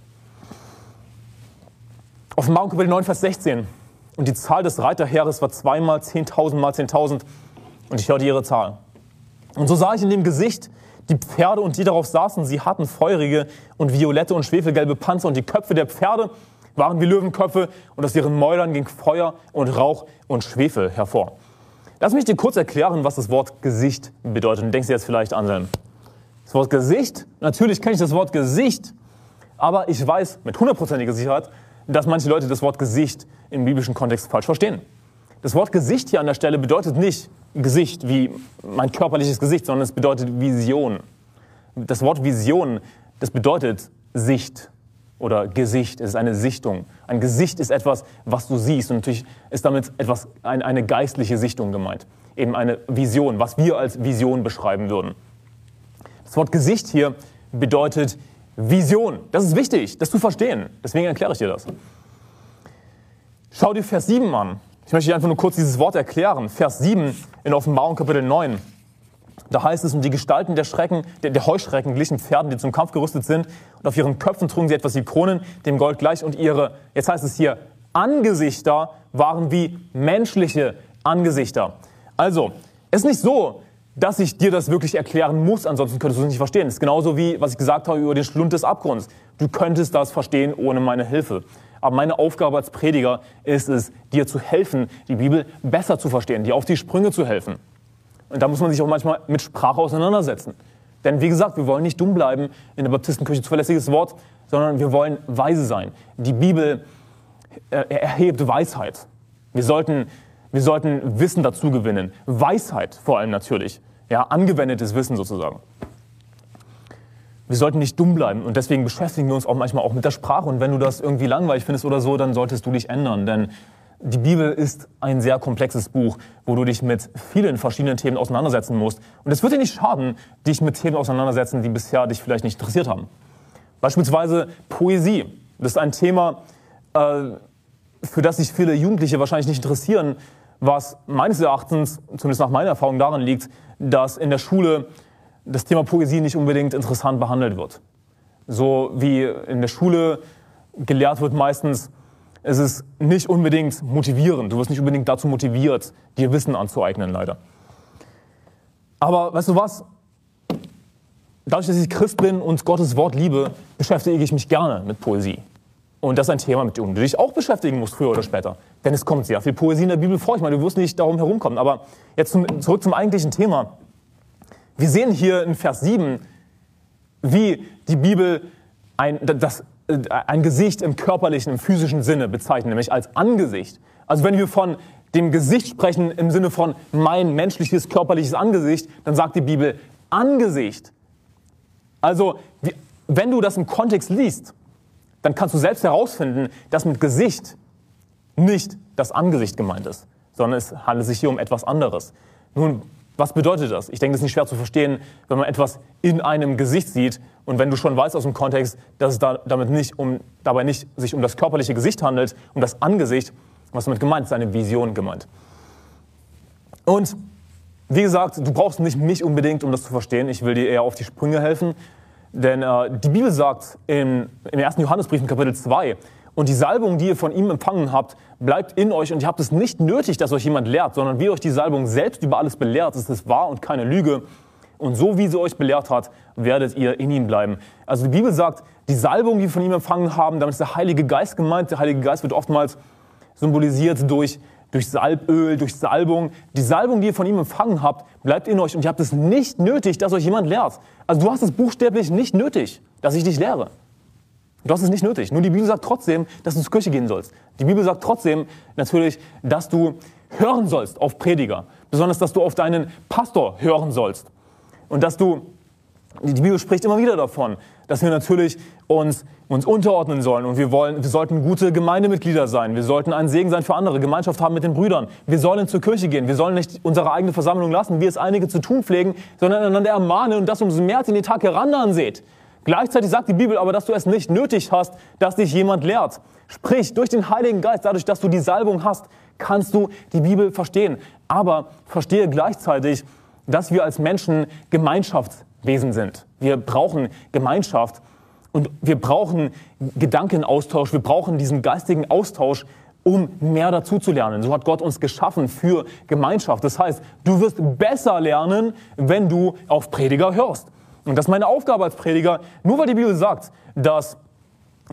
Offenbarung Kapitel 9, Vers 16. Und die Zahl des Reiterheeres war zweimal 10.000 mal 10.000. Und ich hörte ihre Zahl. Und so sah ich in dem Gesicht die Pferde und die darauf saßen. Sie hatten feurige und violette und schwefelgelbe Panzer und die Köpfe der Pferde waren wie Löwenköpfe und aus ihren Mäulern ging Feuer und Rauch und Schwefel hervor. Lass mich dir kurz erklären, was das Wort Gesicht bedeutet. Und denkst du jetzt vielleicht an das Wort Gesicht? Natürlich kenne ich das Wort Gesicht, aber ich weiß mit hundertprozentiger Sicherheit, dass manche Leute das Wort Gesicht im biblischen Kontext falsch verstehen. Das Wort Gesicht hier an der Stelle bedeutet nicht Gesicht wie mein körperliches Gesicht, sondern es bedeutet Vision. Das Wort Vision, das bedeutet Sicht oder Gesicht. Es ist eine Sichtung. Ein Gesicht ist etwas, was du siehst. Und natürlich ist damit etwas, eine geistliche Sichtung gemeint. Eben eine Vision, was wir als Vision beschreiben würden. Das Wort Gesicht hier bedeutet Vision. Das ist wichtig, das zu verstehen. Deswegen erkläre ich dir das. Schau dir Vers 7 an. Ich möchte dir einfach nur kurz dieses Wort erklären. Vers 7 in Offenbarung Kapitel 9. Da heißt es, und die Gestalten der, Schrecken, der, der Heuschrecken glichen Pferden, die zum Kampf gerüstet sind. Und auf ihren Köpfen trugen sie etwas wie Kronen, dem Gold gleich. Und ihre, jetzt heißt es hier, Angesichter waren wie menschliche Angesichter. Also, es ist nicht so, dass ich dir das wirklich erklären muss, ansonsten könntest du es nicht verstehen. Es ist genauso wie, was ich gesagt habe über den Schlund des Abgrunds. Du könntest das verstehen ohne meine Hilfe. Aber meine Aufgabe als Prediger ist es, dir zu helfen, die Bibel besser zu verstehen, dir auf die Sprünge zu helfen. Und da muss man sich auch manchmal mit Sprache auseinandersetzen. Denn wie gesagt, wir wollen nicht dumm bleiben, in der Baptistenkirche zuverlässiges Wort, sondern wir wollen weise sein. Die Bibel er erhebt Weisheit. Wir sollten, wir sollten Wissen dazu gewinnen. Weisheit vor allem natürlich. Ja, angewendetes Wissen sozusagen. Wir sollten nicht dumm bleiben und deswegen beschäftigen wir uns auch manchmal auch mit der Sprache. Und wenn du das irgendwie langweilig findest oder so, dann solltest du dich ändern, denn die Bibel ist ein sehr komplexes Buch, wo du dich mit vielen verschiedenen Themen auseinandersetzen musst. Und es wird dir nicht schaden, dich mit Themen auseinandersetzen, die bisher dich vielleicht nicht interessiert haben. Beispielsweise Poesie. Das ist ein Thema, äh, für das sich viele Jugendliche wahrscheinlich nicht interessieren, was meines Erachtens, zumindest nach meiner Erfahrung, daran liegt, dass in der Schule das Thema Poesie nicht unbedingt interessant behandelt wird. So wie in der Schule gelehrt wird meistens, es ist nicht unbedingt motivierend. Du wirst nicht unbedingt dazu motiviert, dir Wissen anzueignen, leider. Aber weißt du was? Dadurch, dass ich Christ bin und Gottes Wort liebe, beschäftige ich mich gerne mit Poesie. Und das ist ein Thema, mit dem du dich auch beschäftigen musst, früher oder später. Denn es kommt sehr viel Poesie in der Bibel vor. Ich meine, du wirst nicht darum herumkommen. Aber jetzt zum, zurück zum eigentlichen Thema. Wir sehen hier in Vers 7, wie die Bibel ein, das, ein Gesicht im körperlichen, im physischen Sinne bezeichnet, nämlich als Angesicht. Also wenn wir von dem Gesicht sprechen im Sinne von mein menschliches, körperliches Angesicht, dann sagt die Bibel Angesicht. Also wenn du das im Kontext liest, dann kannst du selbst herausfinden, dass mit Gesicht nicht das Angesicht gemeint ist, sondern es handelt sich hier um etwas anderes. Nun, was bedeutet das? Ich denke, das ist nicht schwer zu verstehen, wenn man etwas in einem Gesicht sieht und wenn du schon weißt aus dem Kontext, dass es da, damit nicht um, dabei nicht sich um das körperliche Gesicht handelt, um das Angesicht, was damit gemeint ist, eine Vision gemeint. Und wie gesagt, du brauchst nicht mich unbedingt, um das zu verstehen. Ich will dir eher auf die Sprünge helfen. Denn äh, die Bibel sagt im, im 1. Johannesbrief in Kapitel 2, und die Salbung, die ihr von ihm empfangen habt, bleibt in euch und ihr habt es nicht nötig, dass euch jemand lehrt, sondern wie euch die Salbung selbst über alles belehrt, ist es wahr und keine Lüge. Und so wie sie euch belehrt hat, werdet ihr in ihm bleiben. Also die Bibel sagt, die Salbung, die wir von ihm empfangen haben, damit ist der Heilige Geist gemeint. Der Heilige Geist wird oftmals symbolisiert durch, durch Salböl, durch Salbung. Die Salbung, die ihr von ihm empfangen habt, bleibt in euch und ihr habt es nicht nötig, dass euch jemand lehrt. Also du hast es buchstäblich nicht nötig, dass ich dich lehre. Du hast es nicht nötig. Nur die Bibel sagt trotzdem, dass du zur Kirche gehen sollst. Die Bibel sagt trotzdem natürlich, dass du hören sollst auf Prediger. Besonders, dass du auf deinen Pastor hören sollst. Und dass du, die Bibel spricht immer wieder davon, dass wir natürlich uns, uns unterordnen sollen. Und wir, wollen, wir sollten gute Gemeindemitglieder sein. Wir sollten ein Segen sein für andere, Gemeinschaft haben mit den Brüdern. Wir sollen zur Kirche gehen. Wir sollen nicht unsere eigene Versammlung lassen, wie es einige zu tun pflegen, sondern einander ermahnen und das umso mehr als in den Tag herannahen seht. Gleichzeitig sagt die Bibel aber, dass du es nicht nötig hast, dass dich jemand lehrt. Sprich, durch den Heiligen Geist, dadurch, dass du die Salbung hast, kannst du die Bibel verstehen. Aber verstehe gleichzeitig, dass wir als Menschen Gemeinschaftswesen sind. Wir brauchen Gemeinschaft und wir brauchen Gedankenaustausch, wir brauchen diesen geistigen Austausch, um mehr dazu zu lernen. So hat Gott uns geschaffen für Gemeinschaft. Das heißt, du wirst besser lernen, wenn du auf Prediger hörst. Und das ist meine Aufgabe als Prediger. Nur weil die Bibel sagt, dass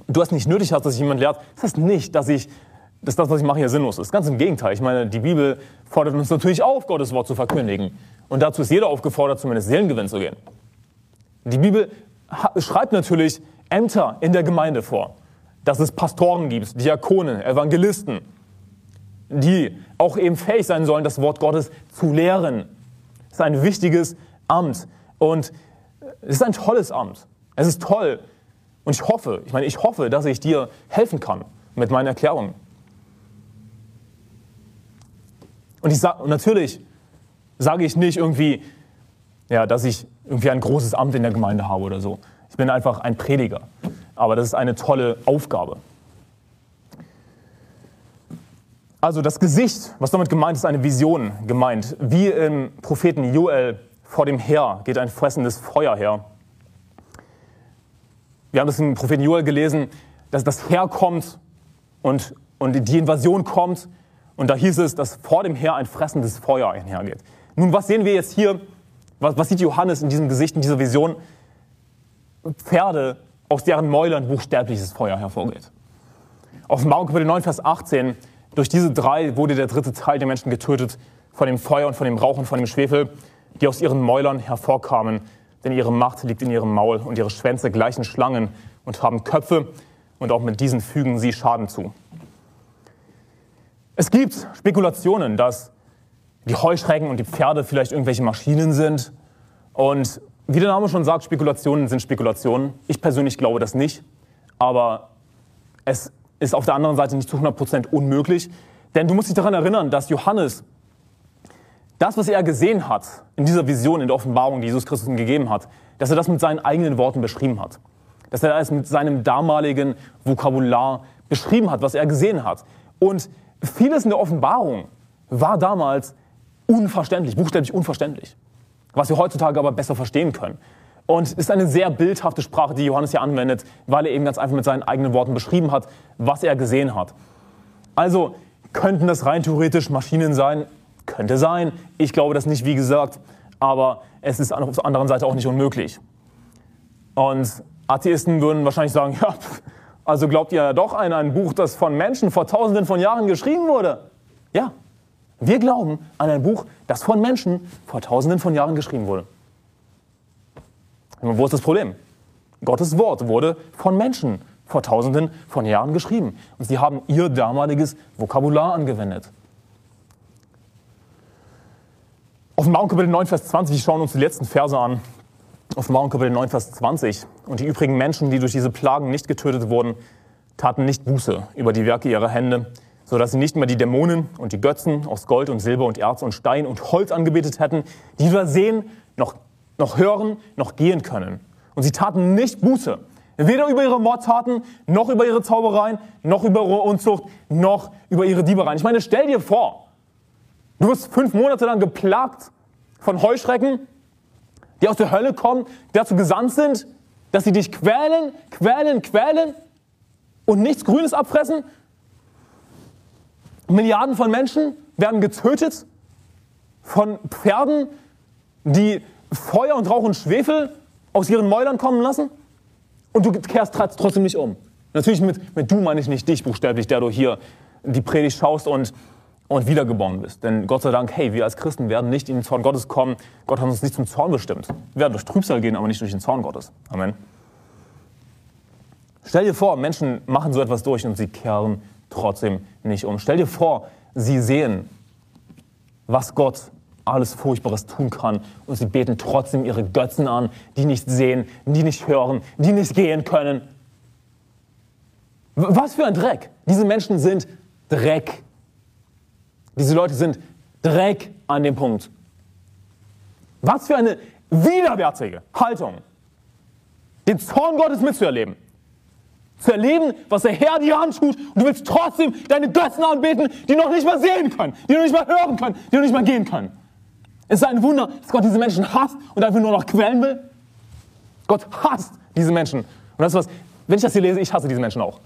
du es nicht nötig hast, dass sich jemand lehrt, das heißt nicht, dass ich dass das, was ich mache, hier sinnlos ist. Ganz im Gegenteil. Ich meine, die Bibel fordert uns natürlich auf, Gottes Wort zu verkündigen. Und dazu ist jeder aufgefordert, zumindest Seelengewinn zu gehen. Die Bibel schreibt natürlich Ämter in der Gemeinde vor. Dass es Pastoren gibt, Diakonen, Evangelisten, die auch eben fähig sein sollen, das Wort Gottes zu lehren. Das ist ein wichtiges Amt. Und es ist ein tolles Amt. Es ist toll. Und ich hoffe, ich meine, ich hoffe, dass ich dir helfen kann mit meinen Erklärungen. Und, ich sag, natürlich sage ich nicht irgendwie, ja, dass ich irgendwie ein großes Amt in der Gemeinde habe oder so. Ich bin einfach ein Prediger. Aber das ist eine tolle Aufgabe. Also das Gesicht, was damit gemeint ist, eine Vision gemeint. Wie im Propheten Joel vor dem Heer geht ein fressendes Feuer her. Wir haben das im Propheten Joel gelesen, dass das Heer kommt und, und die Invasion kommt. Und da hieß es, dass vor dem Heer ein fressendes Feuer einhergeht. Nun, was sehen wir jetzt hier? Was, was sieht Johannes in diesem Gesicht, in dieser Vision? Pferde, aus deren Mäulern buchstäbliches Feuer hervorgeht. Offenbarung Kapitel 9, Vers 18. Durch diese drei wurde der dritte Teil der Menschen getötet, von dem Feuer und von dem Rauch und von dem Schwefel die aus ihren Mäulern hervorkamen, denn ihre Macht liegt in ihrem Maul und ihre Schwänze gleichen Schlangen und haben Köpfe und auch mit diesen fügen sie Schaden zu. Es gibt Spekulationen, dass die Heuschrecken und die Pferde vielleicht irgendwelche Maschinen sind. Und wie der Name schon sagt, Spekulationen sind Spekulationen. Ich persönlich glaube das nicht. Aber es ist auf der anderen Seite nicht zu 100% unmöglich. Denn du musst dich daran erinnern, dass Johannes das, was er gesehen hat in dieser Vision, in der Offenbarung, die Jesus Christus ihm gegeben hat, dass er das mit seinen eigenen Worten beschrieben hat. Dass er das mit seinem damaligen Vokabular beschrieben hat, was er gesehen hat. Und vieles in der Offenbarung war damals unverständlich, buchstäblich unverständlich, was wir heutzutage aber besser verstehen können. Und es ist eine sehr bildhafte Sprache, die Johannes hier anwendet, weil er eben ganz einfach mit seinen eigenen Worten beschrieben hat, was er gesehen hat. Also könnten das rein theoretisch Maschinen sein? Könnte sein. Ich glaube das nicht, wie gesagt, aber es ist auf der anderen Seite auch nicht unmöglich. Und Atheisten würden wahrscheinlich sagen, ja, also glaubt ihr ja doch an ein Buch, das von Menschen vor tausenden von Jahren geschrieben wurde? Ja, wir glauben an ein Buch, das von Menschen vor tausenden von Jahren geschrieben wurde. Wo ist das Problem? Gottes Wort wurde von Menschen vor tausenden von Jahren geschrieben. Und sie haben ihr damaliges Vokabular angewendet. Offenbarung Kapitel 9, Vers 20, wir schauen uns die letzten Verse an. Offenbarung Kapitel 9, Vers 20. Und die übrigen Menschen, die durch diese Plagen nicht getötet wurden, taten nicht Buße über die Werke ihrer Hände, sodass sie nicht mehr die Dämonen und die Götzen aus Gold und Silber und Erz und Stein und Holz angebetet hätten, die weder sehen, noch, noch hören, noch gehen können. Und sie taten nicht Buße, weder über ihre Mordtaten, noch über ihre Zaubereien, noch über ihre Unzucht, noch über ihre Diebereien. Ich meine, stell dir vor, du wirst fünf Monate lang geplagt von Heuschrecken, die aus der Hölle kommen, die dazu gesandt sind, dass sie dich quälen, quälen, quälen und nichts Grünes abfressen. Milliarden von Menschen werden getötet von Pferden, die Feuer und Rauch und Schwefel aus ihren Mäulern kommen lassen. Und du kehrst trotzdem nicht um. Natürlich mit, mit du meine ich nicht dich buchstäblich, der du hier die Predigt schaust und und wiedergeboren bist. Denn Gott sei Dank, hey, wir als Christen werden nicht in den Zorn Gottes kommen. Gott hat uns nicht zum Zorn bestimmt. Wir werden durch Trübsal gehen, aber nicht durch den Zorn Gottes. Amen. Stell dir vor, Menschen machen so etwas durch und sie kehren trotzdem nicht um. Stell dir vor, sie sehen, was Gott alles Furchtbares tun kann und sie beten trotzdem ihre Götzen an, die nicht sehen, die nicht hören, die nicht gehen können. Was für ein Dreck. Diese Menschen sind Dreck. Diese Leute sind Dreck an dem Punkt. Was für eine widerwärtige Haltung, den Zorn Gottes mitzuerleben. Zu erleben, was der Herr dir antut und du willst trotzdem deine Götzen anbeten, die noch nicht mal sehen können, die noch nicht mal hören können, die noch nicht mal gehen können. Es ist ein Wunder, dass Gott diese Menschen hasst und einfach nur noch quälen will. Gott hasst diese Menschen. Und das ist was, wenn ich das hier lese, ich hasse diese Menschen auch.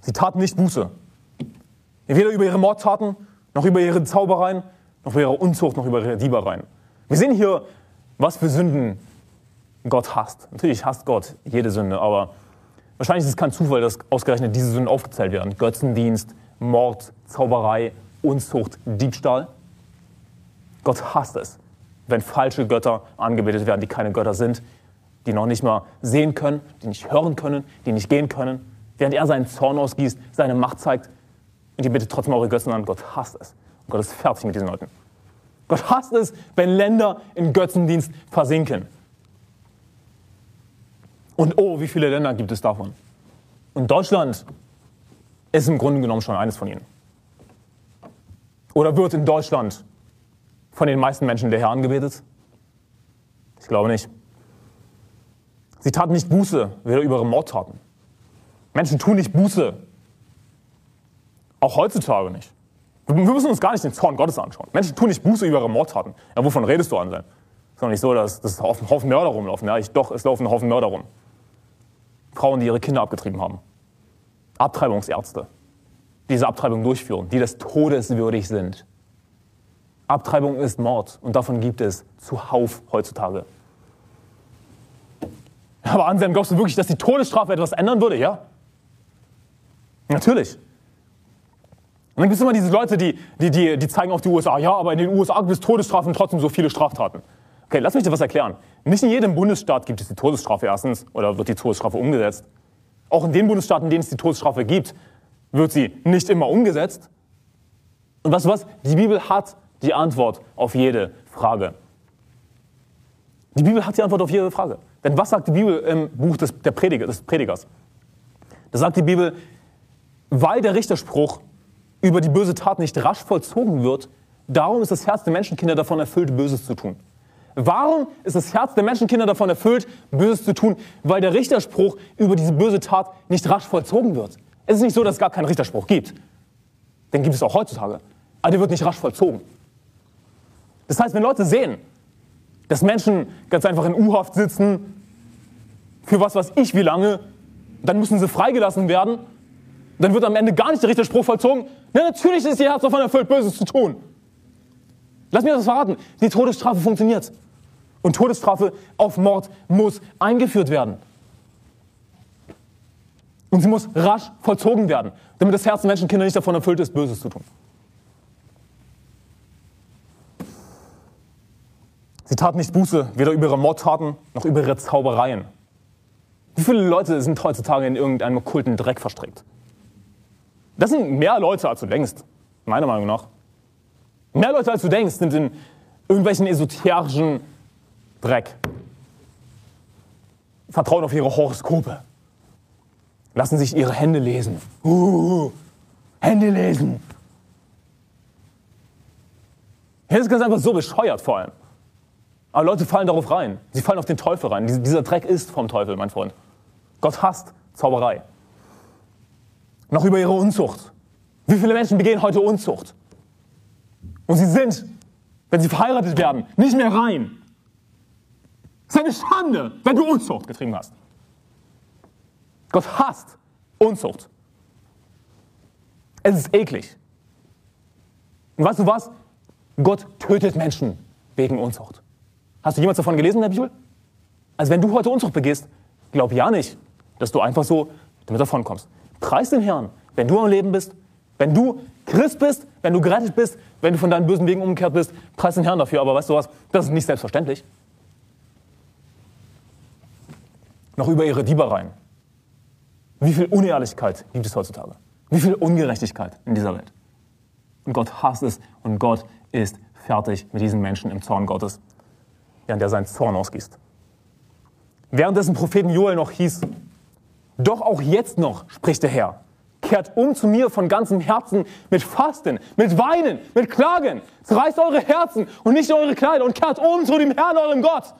Sie taten nicht Buße. Weder über ihre Mordtaten, noch über ihre Zaubereien, noch über ihre Unzucht, noch über ihre Diebereien. Wir sehen hier, was für Sünden Gott hasst. Natürlich hasst Gott jede Sünde, aber wahrscheinlich ist es kein Zufall, dass ausgerechnet diese Sünden aufgezählt werden. Götzendienst, Mord, Zauberei, Unzucht, Diebstahl. Gott hasst es, wenn falsche Götter angebetet werden, die keine Götter sind, die noch nicht mal sehen können, die nicht hören können, die nicht gehen können während er seinen Zorn ausgießt, seine Macht zeigt. Und ihr bittet trotzdem eure Götzen an. Gott hasst es. Und Gott ist fertig mit diesen Leuten. Gott hasst es, wenn Länder in Götzendienst versinken. Und oh, wie viele Länder gibt es davon? Und Deutschland ist im Grunde genommen schon eines von ihnen. Oder wird in Deutschland von den meisten Menschen der Herr angebetet? Ich glaube nicht. Sie taten nicht Buße, weder über ihre Mordtaten, Menschen tun nicht Buße. Auch heutzutage nicht. Wir müssen uns gar nicht den Zorn Gottes anschauen. Menschen tun nicht Buße über ihre Mordtaten. Ja, wovon redest du an sein? Es ist doch nicht so, dass, dass ein Haufen Mörder rumlaufen. Ja, ich, doch, es laufen ein Haufen Mörder rum. Frauen, die ihre Kinder abgetrieben haben. Abtreibungsärzte, die diese Abtreibung durchführen, die des Todes würdig sind. Abtreibung ist Mord und davon gibt es zuhauf heutzutage. Aber Anselm, glaubst du wirklich, dass die Todesstrafe etwas ändern würde? Ja? Natürlich. Und dann gibt es immer diese Leute, die, die, die, die zeigen auf die USA, ja, aber in den USA gibt es Todesstrafen und trotzdem so viele Straftaten. Okay, lass mich dir was erklären. Nicht in jedem Bundesstaat gibt es die Todesstrafe erstens oder wird die Todesstrafe umgesetzt. Auch in den Bundesstaaten, in denen es die Todesstrafe gibt, wird sie nicht immer umgesetzt. Und weißt du was? Die Bibel hat die Antwort auf jede Frage. Die Bibel hat die Antwort auf jede Frage. Denn was sagt die Bibel im Buch des, der Prediger, des Predigers? Da sagt die Bibel, weil der Richterspruch über die böse Tat nicht rasch vollzogen wird, darum ist das Herz der Menschenkinder davon erfüllt, Böses zu tun. Warum ist das Herz der Menschenkinder davon erfüllt, Böses zu tun? Weil der Richterspruch über diese böse Tat nicht rasch vollzogen wird. Es ist nicht so, dass es gar keinen Richterspruch gibt. Den gibt es auch heutzutage. Aber der wird nicht rasch vollzogen. Das heißt, wenn Leute sehen, dass Menschen ganz einfach in U-Haft sitzen, für was weiß ich wie lange, dann müssen sie freigelassen werden, dann wird am Ende gar nicht der Richterspruch vollzogen. Na, natürlich ist ihr Herz davon erfüllt, Böses zu tun. Lass mir das verraten. Die Todesstrafe funktioniert. Und Todesstrafe auf Mord muss eingeführt werden. Und sie muss rasch vollzogen werden, damit das Herz der Menschenkinder nicht davon erfüllt ist, Böses zu tun. Sie taten nicht Buße, weder über ihre Mordtaten noch über ihre Zaubereien. Wie viele Leute sind heutzutage in irgendeinem okkulten Dreck verstrickt? Das sind mehr Leute, als du denkst, meiner Meinung nach. Mehr Leute, als du denkst, sind in irgendwelchen esoterischen Dreck. Vertrauen auf ihre Horoskope. Lassen sich ihre Hände lesen. Uh, Hände lesen. Das ist ganz einfach so bescheuert vor allem. Aber Leute fallen darauf rein. Sie fallen auf den Teufel rein. Dieser Dreck ist vom Teufel, mein Freund. Gott hasst Zauberei. Noch über ihre Unzucht. Wie viele Menschen begehen heute Unzucht? Und sie sind, wenn sie verheiratet werden, nicht mehr rein. Es ist eine Schande, wenn du Unzucht getrieben hast. Gott hasst Unzucht. Es ist eklig. Und weißt du was? Gott tötet Menschen wegen Unzucht. Hast du jemals davon gelesen in der Bibel? Also wenn du heute Unzucht begehst, glaub ja nicht, dass du einfach so damit davonkommst. Preis den Herrn, wenn du am Leben bist, wenn du Christ bist, wenn du gerettet bist, wenn du von deinen bösen Wegen umgekehrt bist, preis den Herrn dafür. Aber weißt du was? Das ist nicht selbstverständlich. Noch über ihre Diebereien. Wie viel Unehrlichkeit gibt es heutzutage? Wie viel Ungerechtigkeit in dieser Welt? Und Gott hasst es und Gott ist fertig mit diesen Menschen im Zorn Gottes während er seinen Zorn ausgießt. Währenddessen Propheten Joel noch hieß, doch auch jetzt noch, spricht der Herr, kehrt um zu mir von ganzem Herzen mit Fasten, mit Weinen, mit Klagen. Zerreißt eure Herzen und nicht eure Kleider und kehrt um zu dem Herrn, eurem Gott.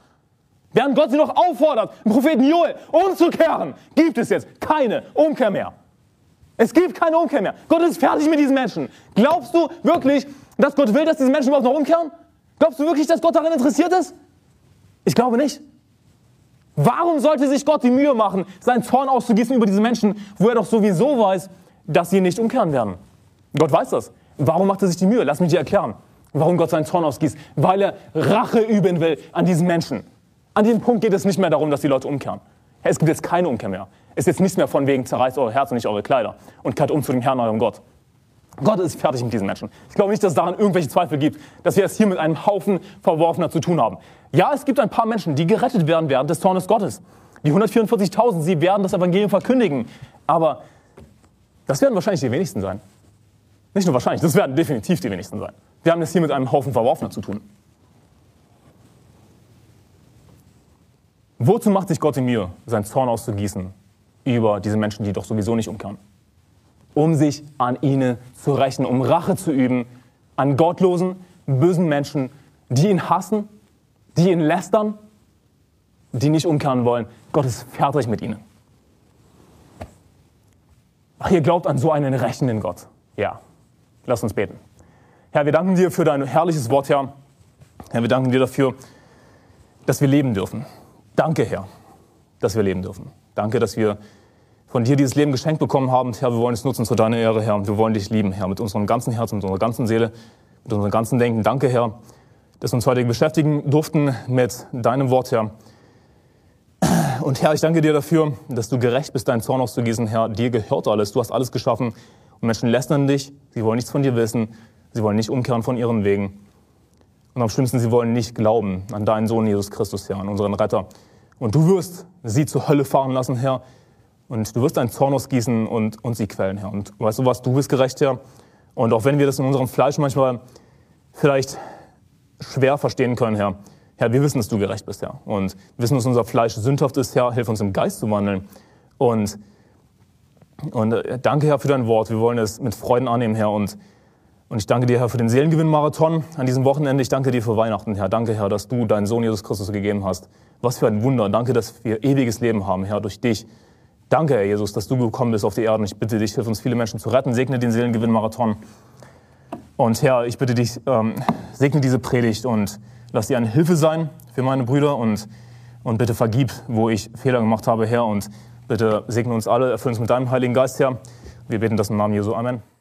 Während Gott sie noch auffordert, den Propheten Joel umzukehren, gibt es jetzt keine Umkehr mehr. Es gibt keine Umkehr mehr. Gott ist fertig mit diesen Menschen. Glaubst du wirklich, dass Gott will, dass diese Menschen überhaupt noch umkehren? Glaubst du wirklich, dass Gott daran interessiert ist? Ich glaube nicht. Warum sollte sich Gott die Mühe machen, seinen Zorn auszugießen über diese Menschen, wo er doch sowieso weiß, dass sie nicht umkehren werden? Gott weiß das. Warum macht er sich die Mühe? Lass mich dir erklären, warum Gott seinen Zorn ausgießt. Weil er Rache üben will an diesen Menschen. An diesem Punkt geht es nicht mehr darum, dass die Leute umkehren. Es gibt jetzt keine Umkehr mehr. Es ist jetzt nichts mehr von wegen, zerreißt eure Herzen und nicht eure Kleider und kehrt um zu dem Herrn, eurem Gott. Gott ist fertig mit diesen Menschen. Ich glaube nicht, dass es daran irgendwelche Zweifel gibt, dass wir es hier mit einem Haufen Verworfener zu tun haben. Ja, es gibt ein paar Menschen, die gerettet werden während des Zornes Gottes. Die 144.000, sie werden das Evangelium verkündigen. Aber das werden wahrscheinlich die wenigsten sein. Nicht nur wahrscheinlich, das werden definitiv die wenigsten sein. Wir haben es hier mit einem Haufen Verworfener zu tun. Wozu macht sich Gott die Mühe, seinen Zorn auszugießen über diese Menschen, die doch sowieso nicht umkehren? Um sich an ihnen zu rächen, um Rache zu üben an gottlosen, bösen Menschen, die ihn hassen, die ihn lästern, die nicht umkehren wollen. Gott ist fertig mit ihnen. Ach, ihr glaubt an so einen rächenden Gott. Ja, lass uns beten. Herr, wir danken dir für dein herrliches Wort, Herr. Herr, wir danken dir dafür, dass wir leben dürfen. Danke, Herr, dass wir leben dürfen. Danke, dass wir von dir dieses Leben geschenkt bekommen haben. Herr, wir wollen es nutzen zu deiner Ehre, Herr. Wir wollen dich lieben, Herr, mit unserem ganzen Herzen, mit unserer ganzen Seele, mit unserem ganzen Denken. Danke, Herr, dass wir uns heute beschäftigen durften mit deinem Wort, Herr. Und Herr, ich danke dir dafür, dass du gerecht bist, deinen Zorn auszugießen. Herr, dir gehört alles. Du hast alles geschaffen. Und Menschen lästern dich. Sie wollen nichts von dir wissen. Sie wollen nicht umkehren von ihren Wegen. Und am schlimmsten, sie wollen nicht glauben an deinen Sohn Jesus Christus, Herr, an unseren Retter. Und du wirst sie zur Hölle fahren lassen, Herr Und du wirst deinen Zorn ausgießen und, und sie quälen, Herr. Und weißt du was, du bist gerecht, Herr. Und auch wenn wir das in unserem Fleisch manchmal vielleicht schwer verstehen können, Herr, Herr, wir wissen, dass du gerecht bist, Herr. Und wir wissen, dass unser Fleisch sündhaft ist, Herr. Hilf uns im Geist zu wandeln. Und, und äh, danke, Herr, für dein Wort. Wir wollen es mit Freuden annehmen, Herr. Und, und ich danke dir, Herr, für den Seelengewinn-Marathon an diesem Wochenende. Ich danke dir für Weihnachten, Herr. Danke, Herr, dass du deinen Sohn Jesus Christus gegeben hast. Was für ein Wunder. Danke, dass wir ewiges Leben haben, Herr, durch dich. Danke, Herr Jesus, dass du gekommen bist auf die Erde. Ich bitte dich, hilf uns viele Menschen zu retten. Segne den Seelengewinn-Marathon. Und Herr, ich bitte dich, ähm, segne diese Predigt und lass sie eine Hilfe sein für meine Brüder und, und bitte vergib, wo ich Fehler gemacht habe, Herr. Und bitte segne uns alle, erfülle uns mit deinem Heiligen Geist, Herr. Wir beten das im Namen Jesu. Amen.